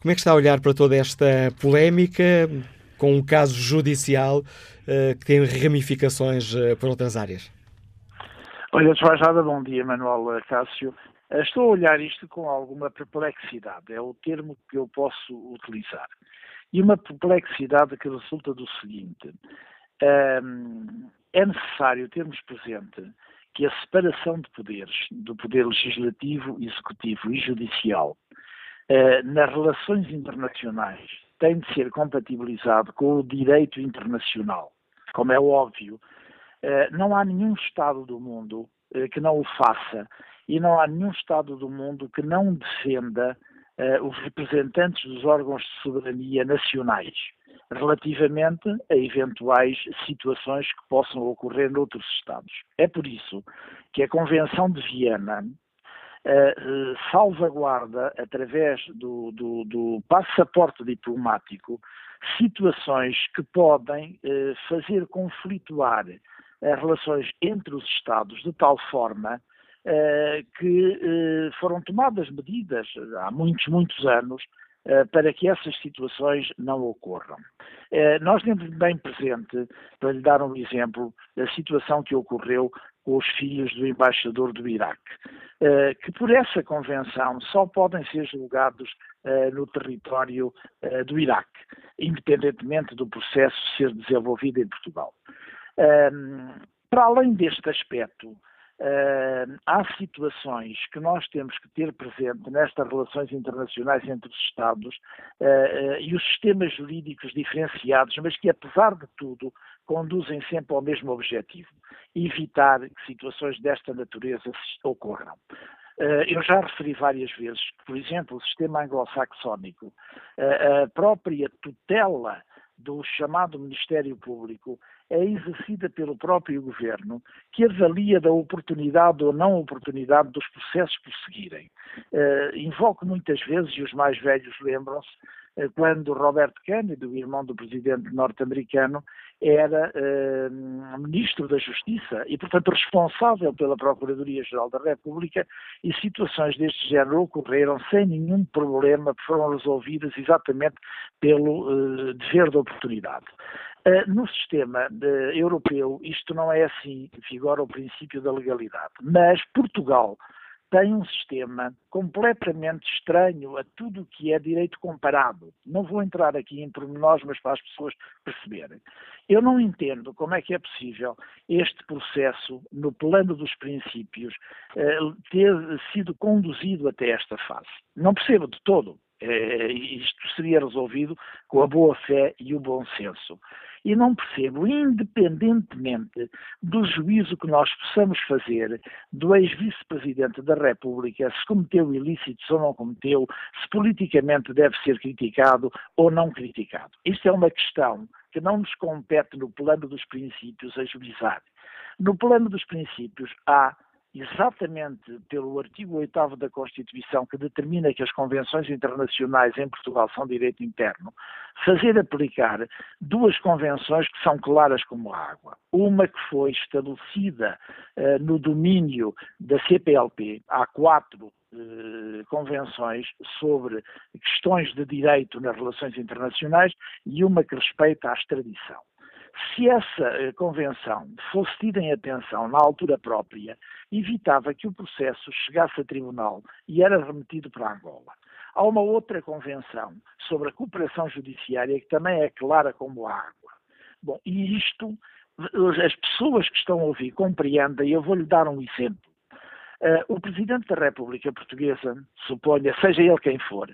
como é que está a olhar para toda esta polémica com um caso judicial uh, que tem ramificações uh, por outras áreas? Olha, desvajada, bom dia, Manuel Cássio. Estou a olhar isto com alguma perplexidade, é o termo que eu posso utilizar. E uma perplexidade que resulta do seguinte: é necessário termos presente que a separação de poderes, do poder legislativo, executivo e judicial, eh, nas relações internacionais, tem de ser compatibilizado com o direito internacional. Como é óbvio, eh, não há nenhum Estado do mundo eh, que não o faça e não há nenhum Estado do mundo que não defenda uh, os representantes dos órgãos de soberania nacionais relativamente a eventuais situações que possam ocorrer noutros Estados. É por isso que a Convenção de Viena uh, salvaguarda, através do, do, do, passaporte diplomático, situações que podem uh, fazer conflituar as relações entre os Estados de tal forma que foram tomadas medidas há muitos, muitos anos eh, para que essas situações não ocorram. Eh, nós temos bem presente, para lhe dar um exemplo, a situação que ocorreu com os filhos do embaixador do Iraque, eh, que por essa convenção só podem ser julgados no território do Iraque, independentemente do processo ser desenvolvido em Portugal. Para além deste aspecto, Uh, há situações que nós temos que ter presente nestas relações internacionais entre os Estados uh, uh, e os sistemas jurídicos diferenciados, mas que, apesar de tudo, conduzem sempre ao mesmo objetivo: evitar que situações desta natureza ocorram. Eu já referi várias vezes que, por exemplo, o sistema anglo-saxónico, a própria tutela do chamado Ministério Público é exercida pelo próprio governo, que avalia da oportunidade ou não oportunidade dos processos por seguirem. Uh, invoco muitas vezes, e os mais velhos lembram-se, uh, quando Robert Kennedy, o irmão do presidente norte-americano, era uh, ministro da Justiça e, portanto, responsável pela Procuradoria-Geral da República, e situações deste género ocorreram sem nenhum problema, foram resolvidas exatamente pelo dever de oportunidade. Uh, no sistema uh, europeu, isto não é assim, vigora o princípio da legalidade. Mas Portugal tem um sistema completamente estranho a tudo o que é direito comparado. Não vou entrar aqui em pormenores, mas para as pessoas perceberem. Eu não entendo como é que é possível este processo, no plano dos princípios, uh, ter sido conduzido até esta fase. Não percebo de todo. isto seria resolvido com a boa fé e o bom senso. E não percebo, independentemente do juízo que nós possamos fazer do ex-vice-presidente da República, se cometeu ilícitos ou não cometeu, se politicamente deve ser criticado ou não criticado. Isto é uma questão que não nos compete no plano dos princípios a juizar. No plano dos princípios há exatamente pelo artigo 8 da Constituição, que determina que as convenções internacionais em Portugal são direito interno, fazer aplicar duas convenções que são claras como a água. Uma que foi estabelecida uh, no domínio da CPLP, há quatro uh, convenções sobre questões de direito nas relações internacionais e uma que respeita à extradição. Se essa eh, convenção fosse tida em atenção na altura própria, evitava que o processo chegasse a tribunal e era remetido para Angola. Há uma outra convenção sobre a cooperação judiciária que também é clara como a água. Bom, e isto, as pessoas que estão a ouvir compreendem, eu vou-lhe dar um exemplo. Uh, o Presidente da República Portuguesa, suponha, seja ele quem for,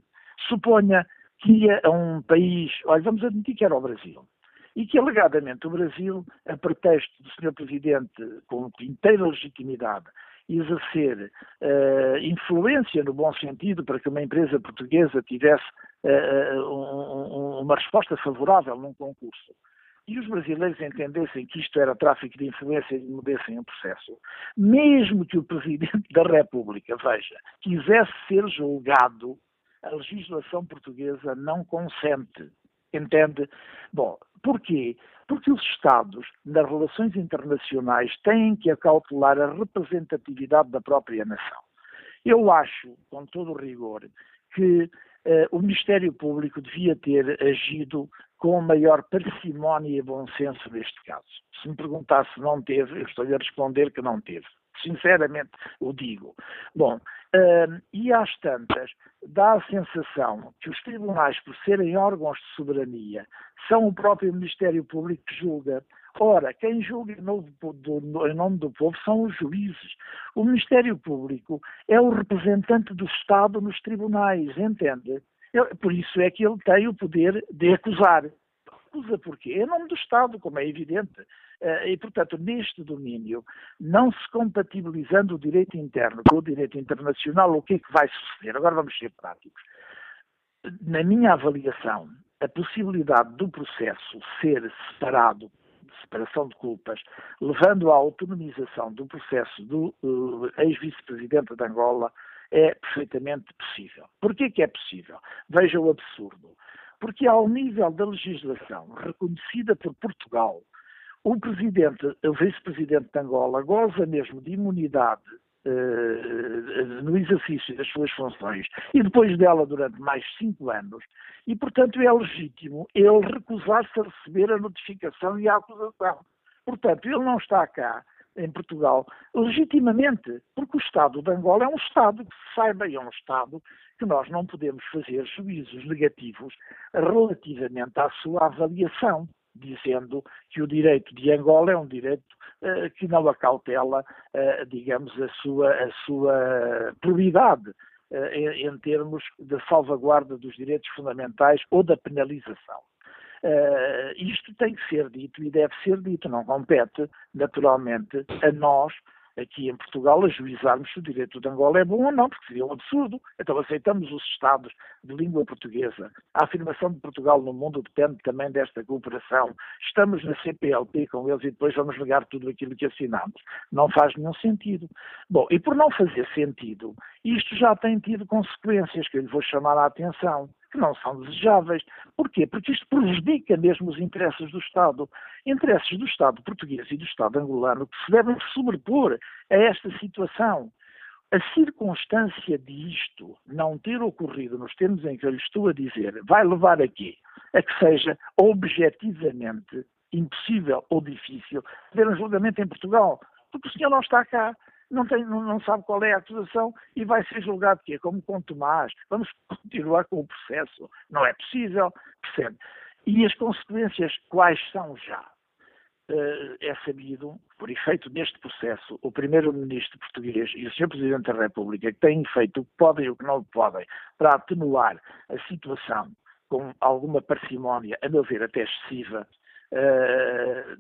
suponha que ia a um país, olha, vamos admitir que era o Brasil e que alegadamente o Brasil, a pretexto do Sr. Presidente, com inteira legitimidade, exercer uh, influência no bom sentido para que uma empresa portuguesa tivesse uh, um, um, uma resposta favorável num concurso, e os brasileiros entendessem que isto era tráfico de influência e movessem o processo, mesmo que o Presidente [LAUGHS] da República, veja, quisesse ser julgado, a legislação portuguesa não consente. Entende? Bom, porquê? Porque os Estados, nas relações internacionais, têm que acautelar a representatividade da própria nação. Eu acho, com todo o rigor, que uh, o Ministério Público devia ter agido com maior parcimónia e bom senso neste caso. Se me perguntasse se não teve, eu estou-lhe a responder que não teve. Sinceramente o digo. Bom, Uh, e às tantas, dá a sensação que os tribunais, por serem órgãos de soberania, são o próprio Ministério Público que julga. Ora, quem julga em nome do, em nome do povo são os juízes. O Ministério Público é o representante do Estado nos tribunais, entende? Por isso é que ele tem o poder de acusar. Acusa porquê? É em nome do Estado, como é evidente. Eh, e, portanto, neste domínio, não se compatibilizando o direito interno com o direito internacional, o que é que vai suceder? Agora vamos ser práticos. Na minha avaliação, a possibilidade do processo ser separado, separação de culpas, levando à autonomização do processo do uh, ex-vice-presidente de Angola, é perfeitamente possível. Porquê que é possível? Veja o absurdo. Porque ao nível da legislação reconhecida por Portugal, o presidente, o vice-presidente de Angola goza mesmo de imunidade uh, no exercício das suas funções e depois dela durante mais cinco anos, e portanto é legítimo ele recusar-se a receber a notificação e a acusação. Portanto, ele não está cá em Portugal legitimamente, porque o Estado de Angola é um Estado que saiba, e é um Estado que nós não podemos fazer juízos negativos relativamente à sua avaliação, dizendo que o direito de Angola é um direito uh, que não acautela, uh, digamos, a sua, a sua uh, em, em termos de salvaguarda dos direitos fundamentais ou da penalização. Uh, isto tem que ser dito e deve ser dito, não compete, naturalmente, a nós, aqui em Portugal, ajuizarmos se o direito de Angola é bom ou não, porque seria um absurdo. Então aceitamos os Estados de língua portuguesa. A afirmação de Portugal no mundo depende também desta cooperação. Estamos na CPLP com eles e depois vamos negar tudo aquilo que assinamos. Não faz nenhum sentido. Bom, e por não fazer sentido, isto já tem tido consequências que eu lhe vou chamar a atenção que não são desejáveis. Porquê? Porque isto prejudica mesmo os interesses do Estado. Interesses do Estado português e do Estado angolano que se devem sobrepor a esta situação. A circunstância disto não ter ocorrido nos termos em que eu lhe estou a dizer vai levar a quê? A que seja objetivamente impossível ou difícil ter um julgamento em Portugal, porque o senhor não está cá não, tem, não, não, sabe qual é a acusação e vai ser julgado que é como com Tomás. Vamos continuar com o processo. Não é possível, percebe? E as consequências quais são já? Uh, é sabido, por efeito deste processo, o primeiro-ministro português e o Sr. Presidente da República têm feito o que podem e o que não podem para atenuar a situação com alguma parcimónia, a meu ver até excessiva, uh,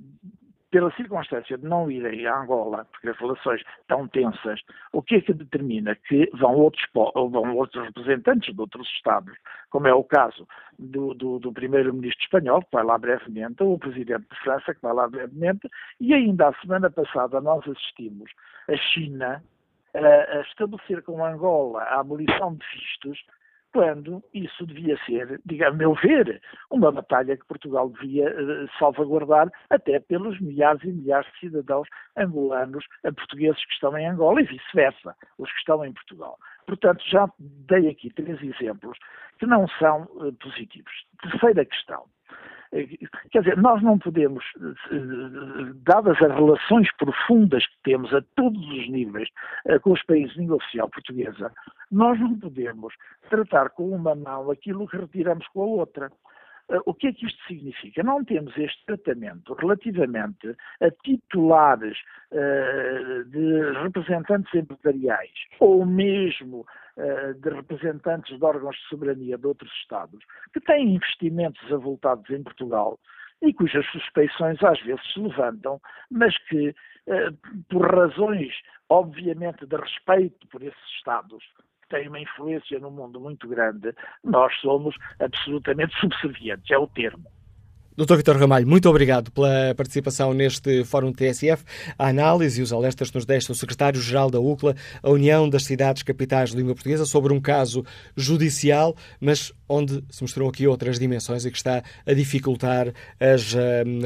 pela circunstância de não irem a Angola, porque as relações estão tensas, o que é que determina que vão outros, vão outros representantes de outros Estados, como é o caso do, do, do primeiro-ministro espanhol, que vai lá brevemente, ou o presidente de França, que vai lá brevemente, e ainda a semana passada nós assistimos a China a, a estabelecer com Angola a abolição de vistos quando isso devia ser, digamos, a meu ver, uma batalha que Portugal devia uh, salvaguardar até pelos milhares e milhares de cidadãos angolanos, uh, portugueses que estão em Angola e vice-versa, os que estão em Portugal. Portanto, já dei aqui três exemplos que não são uh, positivos. Terceira questão. Quer dizer, nós não podemos, dadas as relações profundas que temos a todos os níveis com os países de língua oficial portuguesa, nós não podemos tratar com uma mão aquilo que retiramos com a outra. Uh, o que é que isto significa? Não temos este tratamento relativamente a titulares uh, de representantes empresariais ou mesmo uh, de representantes de órgãos de soberania de outros Estados que têm investimentos avultados em Portugal e cujas suspeições às vezes se levantam, mas que, por razões, obviamente, de respeito por esses Estados, tem uma influência no mundo muito grande, nós somos absolutamente [LAUGHS] subservientes, é o termo. Dr. Vitor Ramalho, muito obrigado pela participação neste Fórum TSF. A análise e os alertas nos deixa o Secretário-Geral da UCLA, a União das Cidades Capitais de Língua Portuguesa, sobre um caso judicial, mas onde se mostrou aqui outras dimensões e que está a dificultar as uh,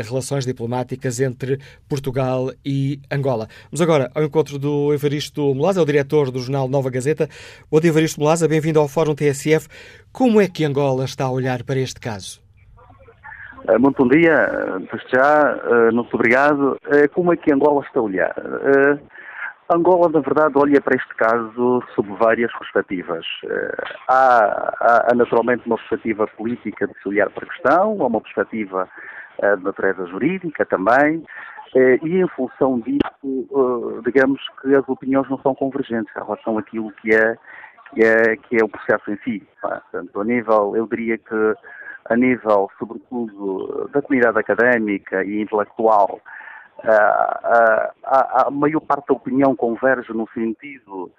relações diplomáticas entre Portugal e Angola. Vamos agora ao encontro do Evaristo Molaza, o diretor do jornal Nova Gazeta. Dia, Evaristo Molaza, bem-vindo ao Fórum TSF. Como é que Angola está a olhar para este caso? Eh, muito bom dia, desde já, eh, muito obrigado. Eh, como é que Angola está a olhar? Angola, na verdade, olha para este caso sob várias perspectivas. Há, há, naturalmente, uma perspectiva política de se olhar para a questão, há uma perspectiva de natureza jurídica também, e em função disso, digamos que as opiniões não são convergentes em relação àquilo que é, que é, que é o processo em si. Portanto, a nível, eu diria que a nível, sobretudo, da comunidade académica e intelectual, a, a, a maior parte da opinião converge no sentido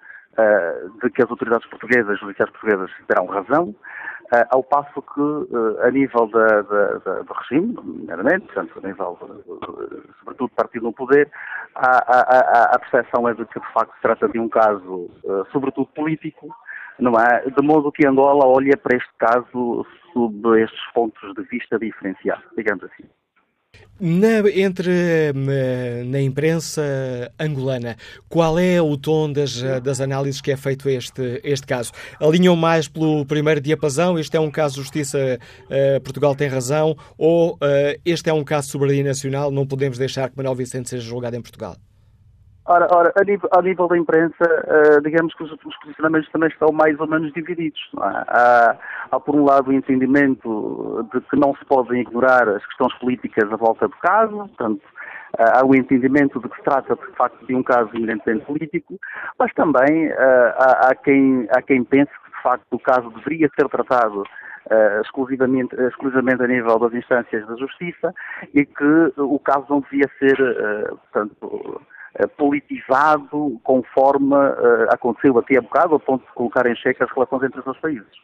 de que as autoridades portuguesas, judiciais portuguesas, terão razão. Ao passo que, a nível da, da, da, do regime, nomeadamente, portanto, a nível, sobretudo, do partido no poder, a, a, a, percepção é de que, de facto, se trata de um caso, sobretudo político, não é? De modo que Angola olha para este caso sob estes pontos de vista diferenciados, digamos assim. Na, entre na imprensa angolana, qual é o tom das, das análises que é feito este, este caso? Alinham mais pelo primeiro diapasão, este é um caso de justiça, uh, Portugal tem razão, ou uh, este é um caso de soberania nacional, não podemos deixar que Manuel Vicente seja julgado em Portugal? Ora, ora a, nível, a nível da imprensa, uh, digamos que os, os, posicionamentos também estão mais ou menos divididos. É? Há, há, por um lado, o entendimento de que não se podem ignorar as questões políticas à volta do caso, portanto, uh, há o entendimento de que se trata, de facto, de um caso eminentemente político, mas também uh, há, há, quem, há quem pense que, de facto, o caso deveria ser tratado Uh, exclusivamente, exclusivamente a nível das instâncias da justiça e que o caso não devia ser, uh, portanto, politizado conforme uh, aconteceu até a bocado, a ponto de colocar em xeque as relações entre os dois países.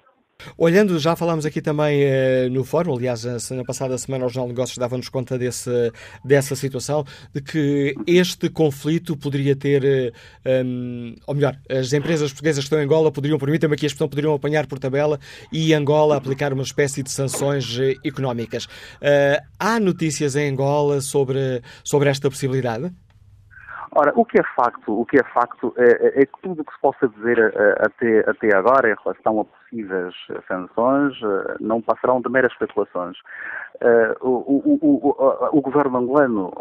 Olhando, já falámos aqui também uh, no fórum, aliás, na passada semana o Jornal de Negócios dava-nos conta desse, dessa situação, de que este conflito poderia ter, um, ou melhor, as empresas portuguesas que estão em Angola poderiam, permitam-me aqui a expressão, poderiam apanhar por tabela e Angola aplicar uma espécie de sanções económicas. Uh, há notícias em Angola sobre, sobre esta possibilidade? Ora, o que é facto, o que é facto é, é, é que tudo o que se possa dizer eh, até, até agora em relação a possíveis sanções eh, não passarão de meras especulações. Uh, o, o, o, o, governo angolano,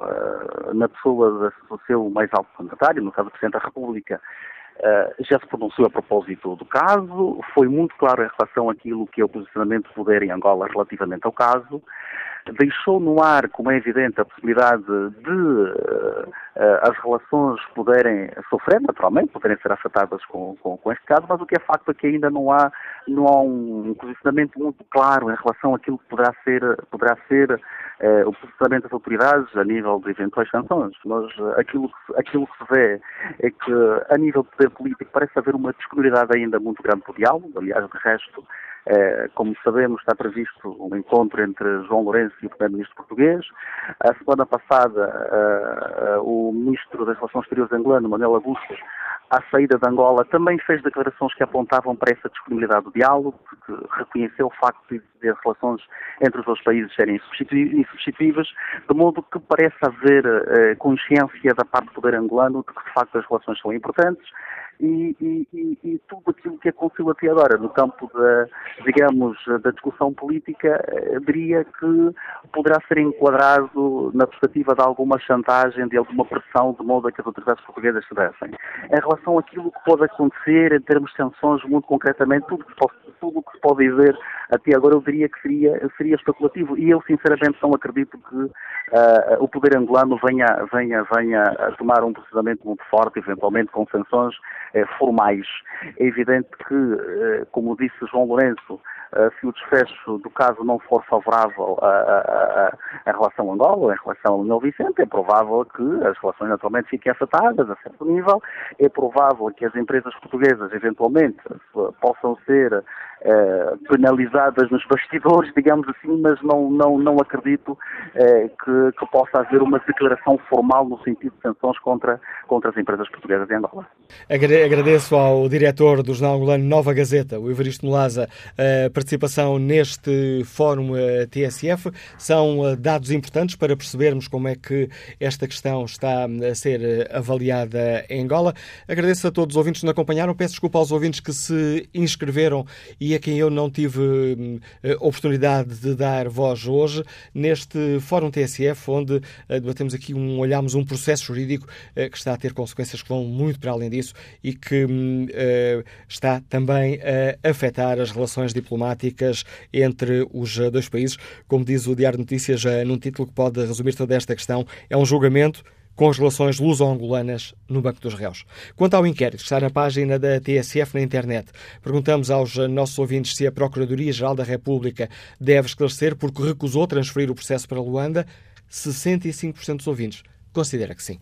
na pessoa do seu mais alto mandatário, no caso do Presidente da República, já se pronunciou a propósito do caso, foi muito claro em relação àquilo que é o posicionamento do poder em Angola relativamente ao caso deixou no ar, como é evidente, a possibilidade de uh, as relações poderem sofrer, naturalmente, poderem ser afetadas com, com, com, este caso, mas o que é facto é que ainda não há, não há um posicionamento muito claro em relação àquilo que poderá ser, poderá ser uh, o posicionamento das autoridades a nível de eventuais sanções. Mas aquilo, que, aquilo que se vê é que, a nível de poder político, parece haver uma disponibilidade ainda muito grande para o diálogo, aliás, de resto, como sabemos, está previsto um encontro entre João Lourenço e o Primeiro-Ministro português. A semana passada, eh, eh, o Ministro das Relações Exteriores angolano, Manuel Augusto, à saída de Angola, também fez declarações que apontavam para essa disponibilidade do diálogo, porque reconheceu o facto de, as relações entre os dois países serem insubstituíveis, de modo que parece haver uh, consciência da parte do poder angolano de que, de facto, as relações são importantes e, e, e, tudo aquilo que aconteceu até agora no campo da, digamos, da discussão política, eh, diria que poderá ser enquadrado na perspectiva de alguma chantagem, de alguma pressão, de modo a que as autoridades portuguesas se dessem. Em relação àquilo que pode acontecer em termos de sanções, muito concretamente, tudo pode, tudo que se pode dizer até agora, eu diria que seria, seria especulativo. E eu, sinceramente, não acredito que uh, o poder angolano venha, venha, venha a tomar um procedimento muito forte, eventualmente com sanções formais. É evidente que, eh, como disse João Lourenço, eh, se o desfecho do caso não for favorável em relação a Angola, em relação ao Manuel Vicente, é provável que as relações naturalmente fiquem afetadas a certo nível, é provável que as empresas portuguesas eventualmente possam ser eh, penalizadas nos bastidores, digamos assim, mas não, não, não acredito eh, que, que, possa haver uma declaração formal no sentido de sanções contra, contra as empresas portuguesas em Angola. Agradeço ao diretor do Jornal Angolano Nova Gazeta, o Evaristo Melaza, a participação neste fórum eh, TSF. São dados importantes para percebermos como é que esta questão está a ser avaliada em Angola. Agradeço a todos os ouvintes que nos acompanharam. Peço desculpa aos ouvintes que se inscreveram e a quem eu não tive hum, oportunidade de dar voz hoje neste Fórum TSF, onde eh, debatemos aqui um, olhamos um processo jurídico eh, que está a ter consequências que vão muito para além disso e que eh, está também a afetar as relações diplomáticas entre os dois países. Como diz o Diário de Notícias num título que pode resumir toda esta questão, é um julgamento com as relações luso-angolanas no Banco dos Réus. Quanto ao inquérito, está na página da TSF na internet. Perguntamos aos nossos ouvintes se a Procuradoria-Geral da República deve esclarecer porque recusou transferir o processo para Luanda. 65% dos ouvintes considera que sim.